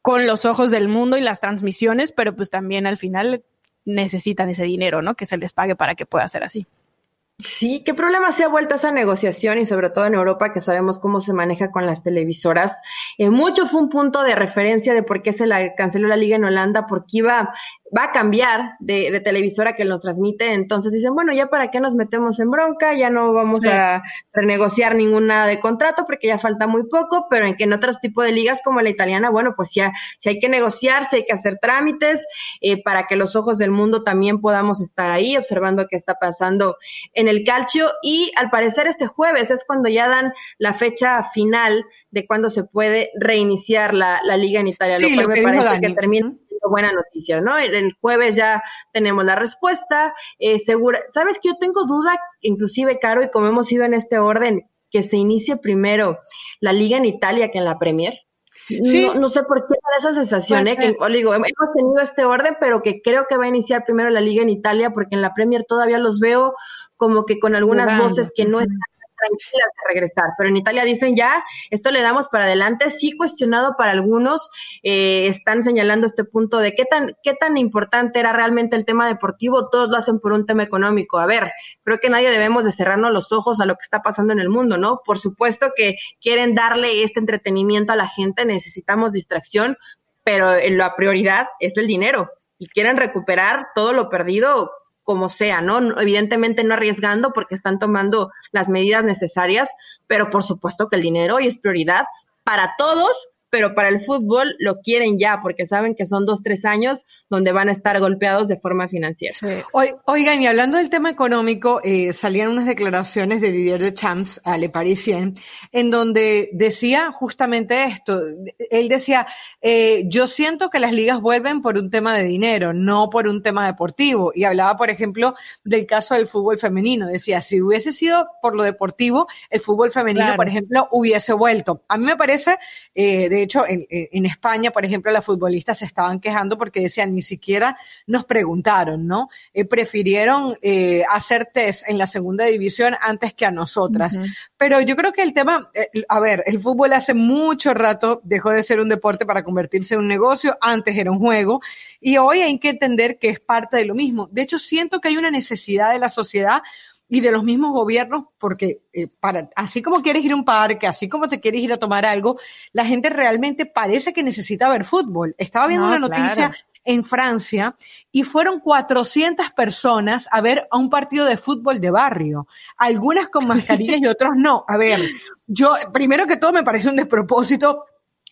con los ojos del mundo y las transmisiones, pero pues también al final necesitan ese dinero, ¿no? Que se les pague para que pueda ser así. Sí, qué problema se ha vuelto esa negociación y sobre todo en Europa que sabemos cómo se maneja con las televisoras. Eh, mucho fue un punto de referencia de por qué se la canceló la liga en Holanda, porque iba va a cambiar de, de televisora que lo transmite, entonces dicen, bueno, ya para qué nos metemos en bronca, ya no vamos Sí. a renegociar ninguna de contrato porque ya falta muy poco, pero en que en otros tipos de ligas como la italiana, bueno, pues ya, si hay que negociar, si hay que hacer trámites, eh, para que los ojos del mundo también podamos estar ahí observando qué está pasando en el calcio y al parecer este jueves es cuando ya dan la fecha final de cuando se puede reiniciar la, la liga en Italia, Sí, lo cual me parece que termina Buena noticia, ¿no? El, el jueves ya tenemos la respuesta, eh, segura, sabes que yo tengo duda, inclusive, Caro, y como hemos ido en este orden, que se inicie primero la liga en Italia que en la Premier. Sí. No, no sé por qué da esa sensación, ¿eh? Que, o digo, hemos tenido este orden, pero que creo que va a iniciar primero la liga en Italia, porque en la Premier todavía los veo como que con algunas voces que no están tranquilas de regresar. Pero en Italia dicen ya, esto le damos para adelante, sí cuestionado para algunos, eh, están señalando este punto de qué tan, qué tan importante era realmente el tema deportivo, todos lo hacen por un tema económico. A ver, creo que nadie debemos de cerrarnos los ojos a lo que está pasando en el mundo, ¿no? Por supuesto que quieren darle este entretenimiento a la gente, necesitamos distracción, pero eh, la prioridad es el dinero y quieren recuperar todo lo perdido como sea, ¿no? Evidentemente no arriesgando porque están tomando las medidas necesarias, pero por supuesto que el dinero hoy es prioridad para todos, pero para el fútbol lo quieren ya porque saben que son dos, tres años donde van a estar golpeados de forma financiera. Oi- Oigan, y hablando del tema económico, eh, salían unas declaraciones de Didier Deschamps a Le Parisien, en donde decía justamente esto. Él decía, eh, yo siento que las ligas vuelven por un tema de dinero, no por un tema deportivo. Y hablaba, por ejemplo, del caso del fútbol femenino. Decía, si hubiese sido por lo deportivo, el fútbol femenino, Claro. por ejemplo, hubiese vuelto. A mí me parece, eh, de hecho, en, en España, por ejemplo, las futbolistas se estaban quejando porque decían, ni siquiera nos preguntaron, ¿no? Eh, prefirieron eh, hacer test en la segunda división antes que a nosotras. Pero yo creo que el tema, eh, a ver, el fútbol hace mucho rato dejó de ser un deporte para convertirse en un negocio, antes era un juego, y hoy hay que entender que es parte de lo mismo. De hecho, siento que hay una necesidad de la sociedad y de los mismos gobiernos, porque eh, para, así como quieres ir a un parque, así como te quieres ir a tomar algo, la gente realmente parece que necesita ver fútbol. Estaba viendo No, una noticia claro. en Francia y fueron 400 personas a ver a un partido de fútbol de barrio, algunas con mascarillas y otros no. A ver, yo primero que todo me parece un despropósito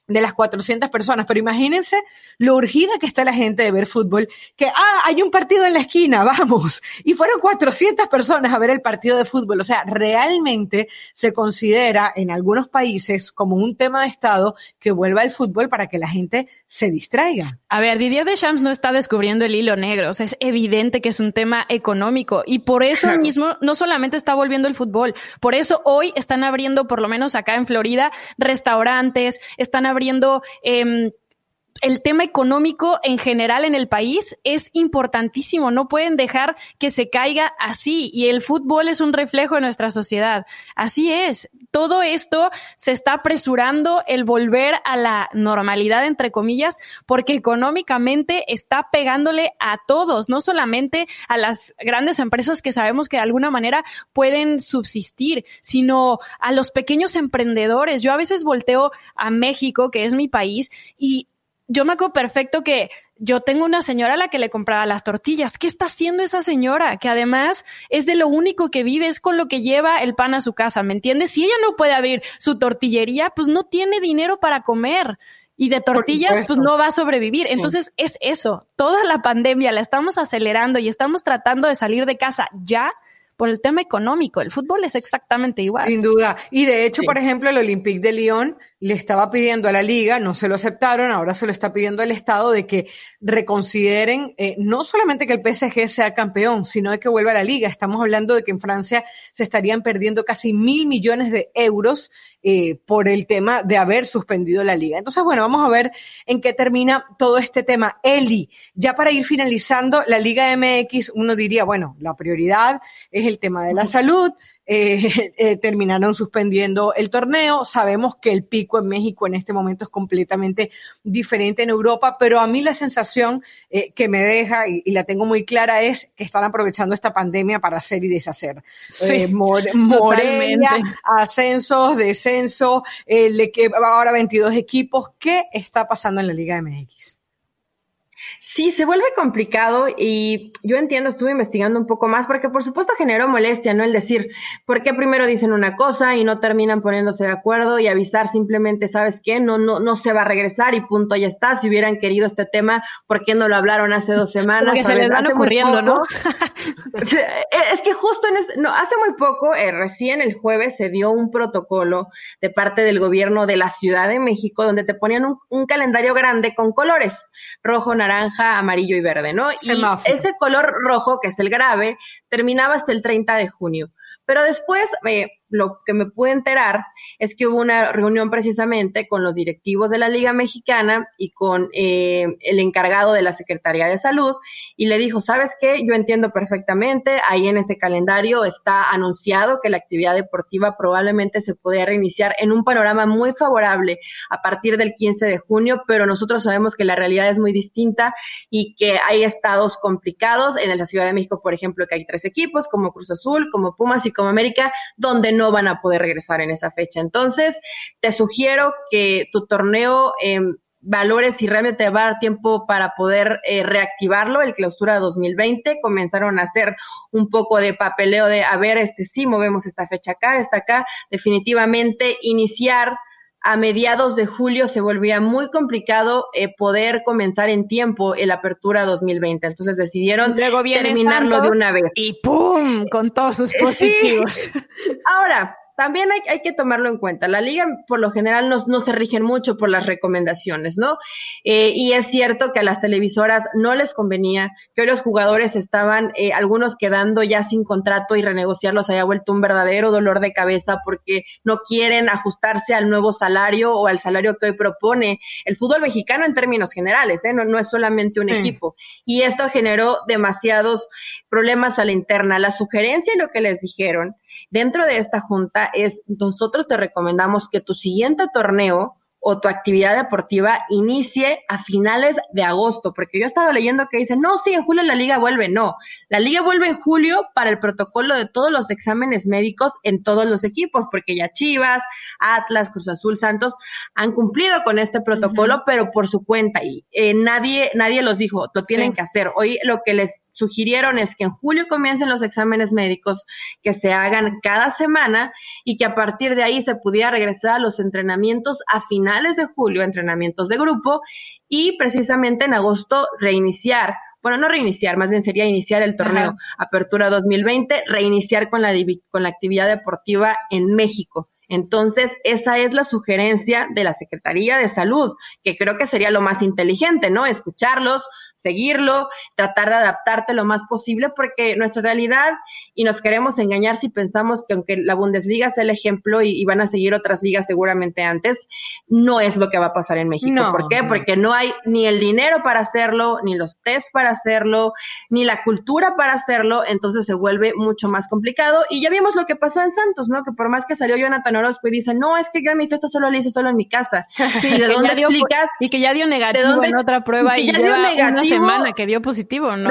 de las 400 personas, pero imagínense lo urgida que está la gente de ver fútbol, que, ah, hay un partido en la esquina, vamos, y fueron 400 personas a ver el partido de fútbol, o sea, realmente se considera en algunos países como un tema de Estado que vuelva el fútbol para que la gente se distraiga. A ver, Didier Deschamps no está descubriendo el hilo negro, o sea, es evidente que es un tema económico. Y por eso mismo no solamente está volviendo el fútbol, por eso hoy están abriendo, por lo menos acá en Florida, restaurantes, están abriendo abriendo em, el tema económico en general en el país es importantísimo. No pueden dejar que se caiga así. Y el fútbol es un reflejo de nuestra sociedad. Así es. Todo esto se está apresurando el volver a la normalidad, entre comillas, porque económicamente está pegándole a todos, no solamente a las grandes empresas que sabemos que de alguna manera pueden subsistir, sino a los pequeños emprendedores. Yo a veces volteo a México, que es mi país, y yo me acuerdo perfecto que yo tengo una señora a la que le compraba las tortillas. ¿Qué está haciendo esa señora? Que además es de lo único que vive, es con lo que lleva el pan a su casa, ¿me entiendes? Si ella no puede abrir su tortillería, pues no tiene dinero para comer. Y de tortillas, pues no va a sobrevivir. Entonces es eso. Toda la pandemia la estamos acelerando y estamos tratando de salir de casa ya por el tema económico. El fútbol es exactamente igual. Sin duda. Y de hecho, por ejemplo, el Olympique de Lyon le estaba pidiendo a la liga, no se lo aceptaron, ahora se lo está pidiendo al Estado de que reconsideren eh, no solamente que el PSG sea campeón, sino de que vuelva a la liga. Estamos hablando de que en Francia se estarían perdiendo casi mil millones de euros eh, por el tema de haber suspendido la liga. Entonces, bueno, vamos a ver en qué termina todo este tema. Eli, ya para ir finalizando, la Liga MX, uno diría, bueno, la prioridad es el tema de la salud, eh, eh, terminaron suspendiendo el torneo. Sabemos que el pico en México en este momento es completamente diferente en Europa, pero a mí la sensación eh, que me deja y, la tengo muy clara es que están aprovechando esta pandemia para hacer y deshacer. Sí, ascensos, descensos, ahora 22 equipos. ¿Qué está pasando en la Liga MX? Sí, se vuelve complicado y yo entiendo, estuve investigando un poco más porque por supuesto generó molestia, ¿no? El decir, ¿por qué primero dicen una cosa y no terminan poniéndose de acuerdo y avisar simplemente, ¿sabes qué? No, no, no se va a regresar y punto, ya está. Si hubieran querido este tema, ¿por qué no lo hablaron hace dos semanas? Porque se les van ocurriendo, ¿no? es que justo en no, hace muy poco, eh, recién el jueves se dio un protocolo de parte del gobierno de la Ciudad de México donde te ponían un, un calendario grande con colores, rojo, naranja, amarillo y verde, ¿no? Y ese color rojo, que es el grave, terminaba hasta el 30 de junio. Pero después, eh, lo que me pude enterar es que hubo una reunión precisamente con los directivos de la Liga Mexicana y con eh, el encargado de la Secretaría de Salud y le dijo, ¿sabes qué? Yo entiendo perfectamente, ahí en ese calendario está anunciado que la actividad deportiva probablemente se podría reiniciar en un panorama muy favorable a partir del 15 de junio, pero nosotros sabemos que la realidad es muy distinta y que hay estados complicados en la Ciudad de México, por ejemplo, que hay tres equipos como Cruz Azul, como Pumas y como América, donde no van a poder regresar en esa fecha. Entonces, te sugiero que tu torneo eh, valores si realmente te va a dar tiempo para poder eh, reactivarlo. El clausura 2020 comenzaron a hacer un poco de papeleo de, a ver, este sí, movemos esta fecha acá, esta acá. Definitivamente iniciar a mediados de julio se volvía muy complicado eh, poder comenzar en tiempo el apertura 2020. Entonces decidieron terminarlo de una vez. Y ¡pum! con todos sus positivos. Ahora, también hay, hay, que tomarlo en cuenta. La liga, por lo general, no, no se rigen mucho por las recomendaciones, ¿no? Eh, y es cierto que a las televisoras no les convenía, que hoy los jugadores estaban, eh, algunos quedando ya sin contrato y renegociarlos haya vuelto un verdadero dolor de cabeza porque no quieren ajustarse al nuevo salario o al salario que hoy propone el fútbol mexicano en términos generales, ¿eh? No, no es solamente un equipo. Y esto generó demasiados problemas a la interna. La sugerencia y lo que les dijeron dentro de esta junta es, nosotros te recomendamos que tu siguiente torneo o tu actividad deportiva inicie a finales de agosto, porque yo he estado leyendo que dicen, no, sí, en julio la liga vuelve, no, la liga vuelve en julio para el protocolo de todos los exámenes médicos en todos los equipos, porque ya Chivas, Atlas, Cruz Azul, Santos han cumplido con este protocolo, pero por su cuenta y eh, nadie, nadie los dijo, lo tienen que hacer. Hoy lo que les sugirieron es que en julio comiencen los exámenes médicos, que se hagan cada semana y que a partir de ahí se pudiera regresar a los entrenamientos a finales de julio, entrenamientos de grupo, y precisamente en agosto reiniciar bueno, no reiniciar, más bien sería iniciar el torneo Apertura 2020, reiniciar con la, con la actividad deportiva en México. Entonces, esa es la sugerencia de la Secretaría de Salud, que creo que sería lo más inteligente, ¿no? Escucharlos, seguirlo, tratar de adaptarte lo más posible, porque nuestra realidad, y nos queremos engañar si pensamos que aunque la Bundesliga sea el ejemplo y, van a seguir otras ligas seguramente antes, no es lo que va a pasar en México. ¿Por qué? Porque no hay ni el dinero para hacerlo, ni los test para hacerlo, ni la cultura para hacerlo, entonces se vuelve mucho más complicado. Y ya vimos lo que pasó en Santos, ¿no? Que por más que salió Jonathan Orozco y dice, no, es que yo en mi fiesta solo lo hice solo en mi casa. ¿Y de dónde explicas? Y que ya dio negativo en otra prueba y, ya dio negativo, semana que dio positivo, ¿no?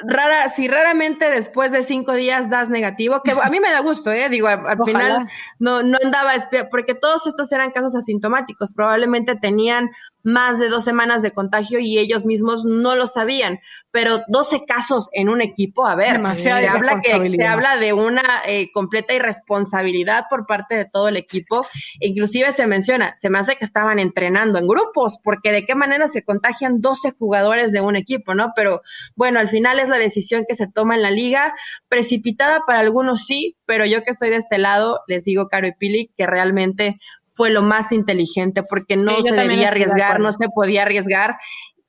rara, si raramente después de cinco días das negativo, que a mí me da gusto, ¿eh? Digo, al, final no, no andaba, porque todos estos eran casos asintomáticos, probablemente tenían más de dos semanas de contagio y ellos mismos no lo sabían, pero 12 casos en un equipo, a ver, se habla que se habla de una eh, completa irresponsabilidad por parte de todo el equipo, inclusive se menciona, se me hace que estaban entrenando en grupos, porque de qué manera se contagian 12 jugadores de un equipo, ¿no? Pero bueno, al final es la decisión que se toma en la liga, precipitada para algunos sí, pero yo que estoy de este lado, les digo, Caro y Pili, que realmente fue lo más inteligente porque no se debía arriesgar, no se podía arriesgar.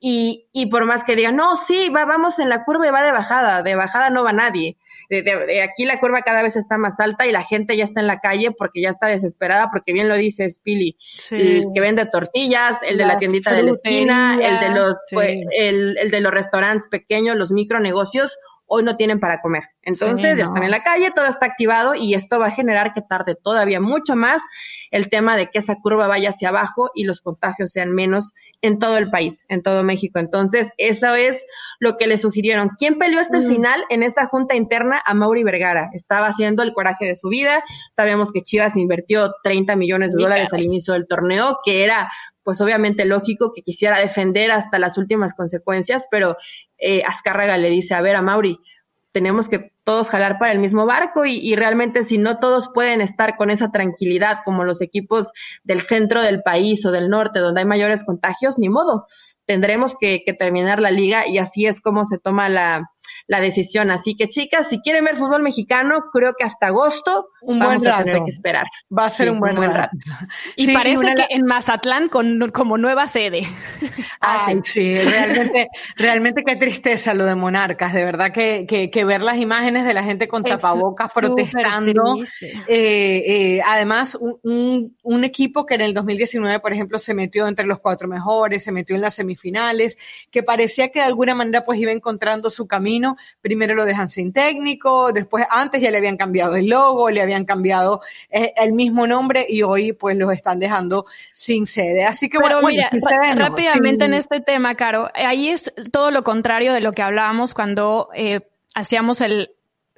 Y, y por más que digan, no, sí, va, vamos en la curva y va de bajada, de bajada no va nadie. De, aquí la curva cada vez está más alta y la gente ya está en la calle porque ya está desesperada, porque bien lo dice Spili, el que vende tortillas, el de la tiendita de la esquina, el de los, el, el de los restaurantes pequeños, los micronegocios, hoy no tienen para comer. Entonces, ya están en la calle, todo está activado y esto va a generar que tarde todavía mucho más el tema de que esa curva vaya hacia abajo y los contagios sean menos en todo el país, en todo México. Entonces, eso es lo que le sugirieron. ¿Quién peleó este final en esa junta interna? A Mauri Vergara. Estaba haciendo el coraje de su vida. Sabemos que Chivas invirtió 30 millones de dólares al inicio del torneo, que era pues obviamente lógico que quisiera defender hasta las últimas consecuencias, pero eh, Azcárraga le dice, a ver, a Mauri, tenemos que todos jalar para el mismo barco y, realmente si no todos pueden estar con esa tranquilidad como los equipos del centro del país o del norte donde hay mayores contagios, ni modo. Tendremos que terminar la liga y así es como se toma la, la decisión. Así que chicas, si quieren ver fútbol mexicano, creo que hasta agosto un vamos buen rato. a tener que esperar. Va a ser un, buen, rato. Y parece que en Mazatlán con, como nueva sede. Ay, sí, realmente, realmente qué tristeza lo de Monarcas, de verdad que, que, ver las imágenes de la gente con tapabocas protestando. Eh, eh, además, un, un, equipo que en el 2019, por ejemplo, se metió entre los cuatro mejores, se metió en las semifinales, que parecía que de alguna manera pues iba encontrando su camino primero lo dejan sin técnico, después antes ya le habían cambiado el logo, le habían cambiado eh, el mismo nombre y hoy pues los están dejando sin sede. Así que bueno, mira, rápidamente en este tema, Caro, ahí es todo lo contrario de lo que hablábamos cuando eh, hacíamos el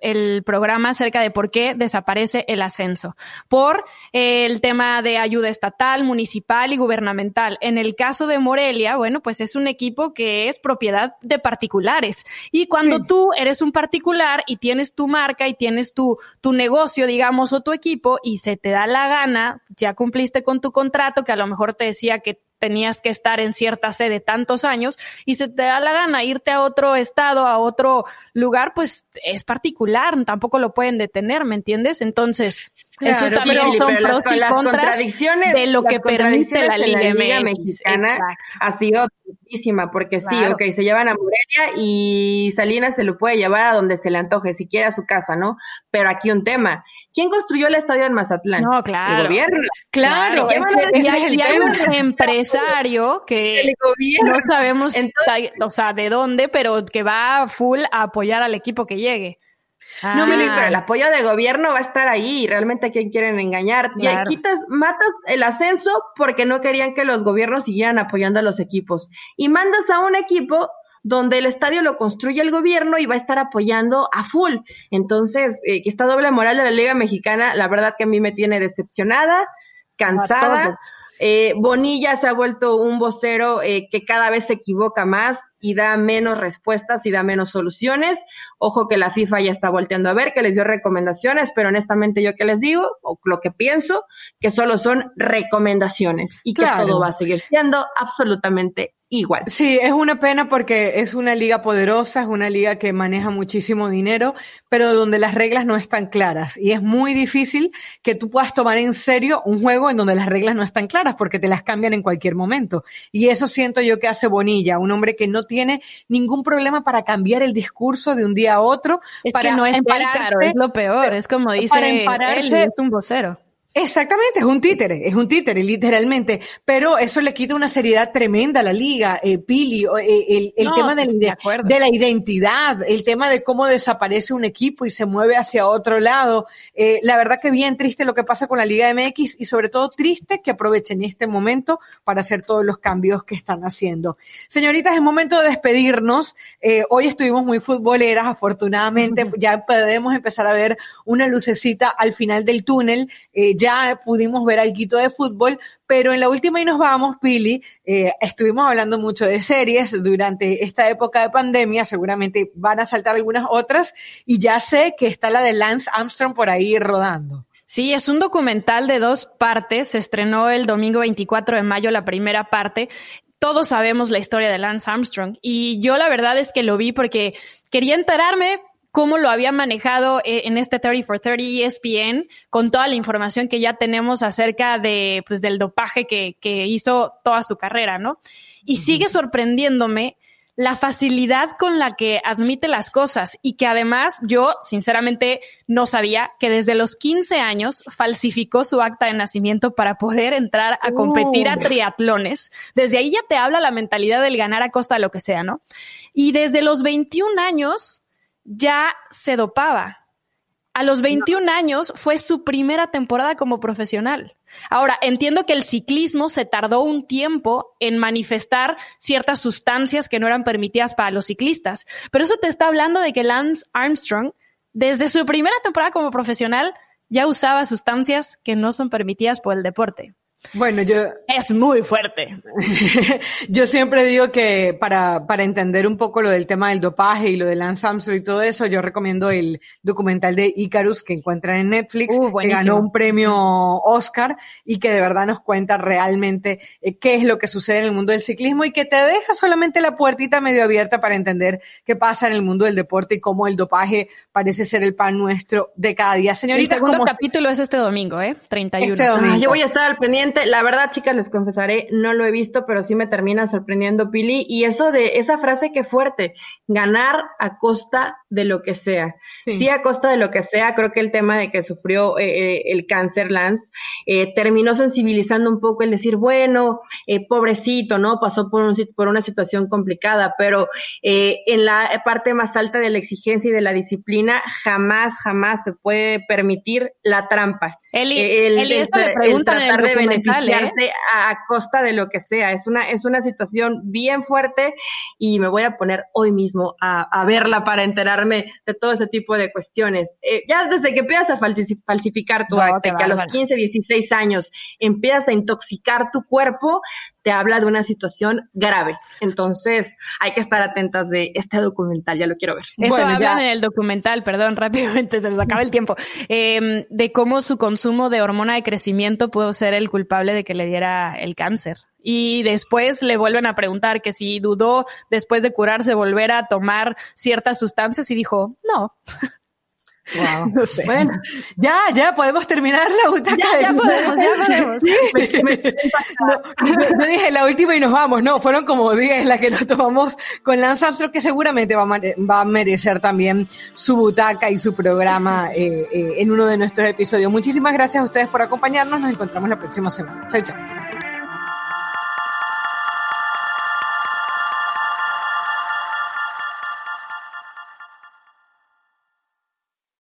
el programa acerca de por qué desaparece el ascenso. Por eh, el tema de ayuda estatal, municipal y gubernamental. En el caso de Morelia, bueno, pues es un equipo que es propiedad de particulares. Y cuando tú eres un particular y tienes tu marca y tienes tu, tu negocio, digamos, o tu equipo y se te da la gana, ya cumpliste con tu contrato que a lo mejor te decía que tenías que estar en cierta sede tantos años y se te da la gana irte a otro estado, a otro lugar, pues es particular, tampoco lo pueden detener, ¿me entiendes? Entonces, eso también son pros y contras de lo que permite la Liga, Mexicana. Ha sido muchísima, porque sí, ok, se llevan a Morelia y Salinas se lo puede llevar a donde se le antoje, si quiere a su casa, ¿no? Pero aquí un tema. ¿Quién construyó el estadio en Mazatlán? No, claro. El gobierno. Claro. y, hay, un empresario que no sabemos, o sea, de dónde, pero que va full a apoyar al equipo que llegue no, Meli, pero el ah. apoyo de gobierno va a estar ahí. Realmente a quién quieren engañar. Y quitas, matas el ascenso porque no querían que los gobiernos siguieran apoyando a los equipos. Y mandas a un equipo donde el estadio lo construye el gobierno y va a estar apoyando a full. Entonces, eh, esta doble moral de la Liga Mexicana, la verdad que a mí me tiene decepcionada, cansada Eh, Bonilla se ha vuelto un vocero eh, que cada vez se equivoca más y da menos respuestas y da menos soluciones. Ojo que la FIFA ya está volteando a ver, que les dio recomendaciones, pero honestamente yo que les digo, o lo que pienso, que solo son recomendaciones y que todo va a seguir siendo absolutamente igual. Sí, es una pena porque es una liga poderosa, es una liga que maneja muchísimo dinero, pero donde las reglas no están claras. Y es muy difícil que tú puedas tomar en serio un juego en donde las reglas no están claras porque te las cambian en cualquier momento. Y eso siento yo que hace Bonilla, un hombre que no tiene ningún problema para cambiar el discurso de un día a otro. Es para que no es es lo peor, es como dice él, es un vocero. Exactamente, es un títere, es un títere, literalmente. Pero eso le quita una seriedad tremenda a la liga, eh, Pili, eh, el, tema de la, de la, identidad, el tema de cómo desaparece un equipo y se mueve hacia otro lado. Eh, la verdad que bien triste lo que pasa con la Liga MX y sobre todo triste que aprovechen este momento para hacer todos los cambios que están haciendo. Señoritas, es momento de despedirnos. Eh, hoy estuvimos muy futboleras, afortunadamente ya podemos empezar a ver una lucecita al final del túnel. Ya pudimos ver algo de fútbol, pero en la última y nos vamos, Pili, eh, estuvimos hablando mucho de series durante esta época de pandemia, seguramente van a saltar algunas otras, y ya sé que está la de Lance Armstrong por ahí rodando. Sí, es un documental de dos partes, se estrenó el domingo 24 de mayo la primera parte, todos sabemos la historia de Lance Armstrong y yo la verdad es que lo vi porque quería enterarme cómo lo había manejado eh, en este 30 for 30 ESPN con toda la información que ya tenemos acerca de, pues, del dopaje que, que hizo toda su carrera, ¿no? Y sigue sorprendiéndome la facilidad con la que admite las cosas y que además yo sinceramente no sabía que desde los 15 años falsificó su acta de nacimiento para poder entrar a competir a triatlones. Desde ahí ya te habla la mentalidad del ganar a costa de lo que sea, ¿no? Y desde los 21 años ya se dopaba. A los 21 años fue su primera temporada como profesional. Ahora, entiendo que el ciclismo se tardó un tiempo en manifestar ciertas sustancias que no eran permitidas para los ciclistas, pero eso te está hablando de que Lance Armstrong, desde su primera temporada como profesional, ya usaba sustancias que no son permitidas por el deporte. Bueno, yo... Es muy fuerte. yo siempre digo que para, para entender un poco lo del tema del dopaje y lo de Lance Armstrong y todo eso, yo recomiendo el documental de Icarus que encuentran en Netflix, uh, que ganó un premio Oscar y que de verdad nos cuenta realmente eh, qué es lo que sucede en el mundo del ciclismo y que te deja solamente la puertita medio abierta para entender qué pasa en el mundo del deporte y cómo el dopaje parece ser el pan nuestro de cada día. Señorita, el segundo capítulo es este domingo, ¿eh? 31. Este domingo. yo voy a estar al pendiente la verdad, chicas, les confesaré, no lo he visto, pero sí me termina sorprendiendo Pili. Y eso de esa frase que fuerte, ganar a costa de lo que sea. Sí. a costa de lo que sea, creo que el tema de que sufrió eh, eh, el cáncer Lance eh, terminó sensibilizando un poco el decir, bueno, pobrecito, ¿no? Pasó por, un, por una situación complicada, pero en la parte más alta de la exigencia y de la disciplina, jamás, jamás se puede permitir la trampa. Eli, el, el, tratar de beneficiarse ¿eh? a, costa de lo que sea. Es una, es una situación bien fuerte y me voy a poner hoy mismo a, a verla para enterarme de todo ese tipo de cuestiones. Eh, ya desde que empiezas a falsificar tu acta, que a los 15, 16 años empiezas a intoxicar tu cuerpo, te habla de una situación grave. Entonces, hay que estar atentas de este documental, ya lo quiero ver. Eso hablan en el documental, perdón, rápidamente, se nos acaba el tiempo, eh, de cómo su consumo de hormona de crecimiento pudo ser el culpable de que le diera el cáncer. Y después le vuelven a preguntar que si dudó después de curarse volver a tomar ciertas sustancias y dijo, no. Wow. No sé. Bueno, ya, ya podemos terminar la butaca. Ya, ya podemos, ya podemos. no, dije la última y nos vamos, no, fueron como 10 las que nos tomamos con Lance Armstrong, que seguramente va a, va a merecer también su butaca y su programa eh, eh, en uno de nuestros episodios. Muchísimas gracias a ustedes por acompañarnos, nos encontramos la próxima semana. Chao, chao.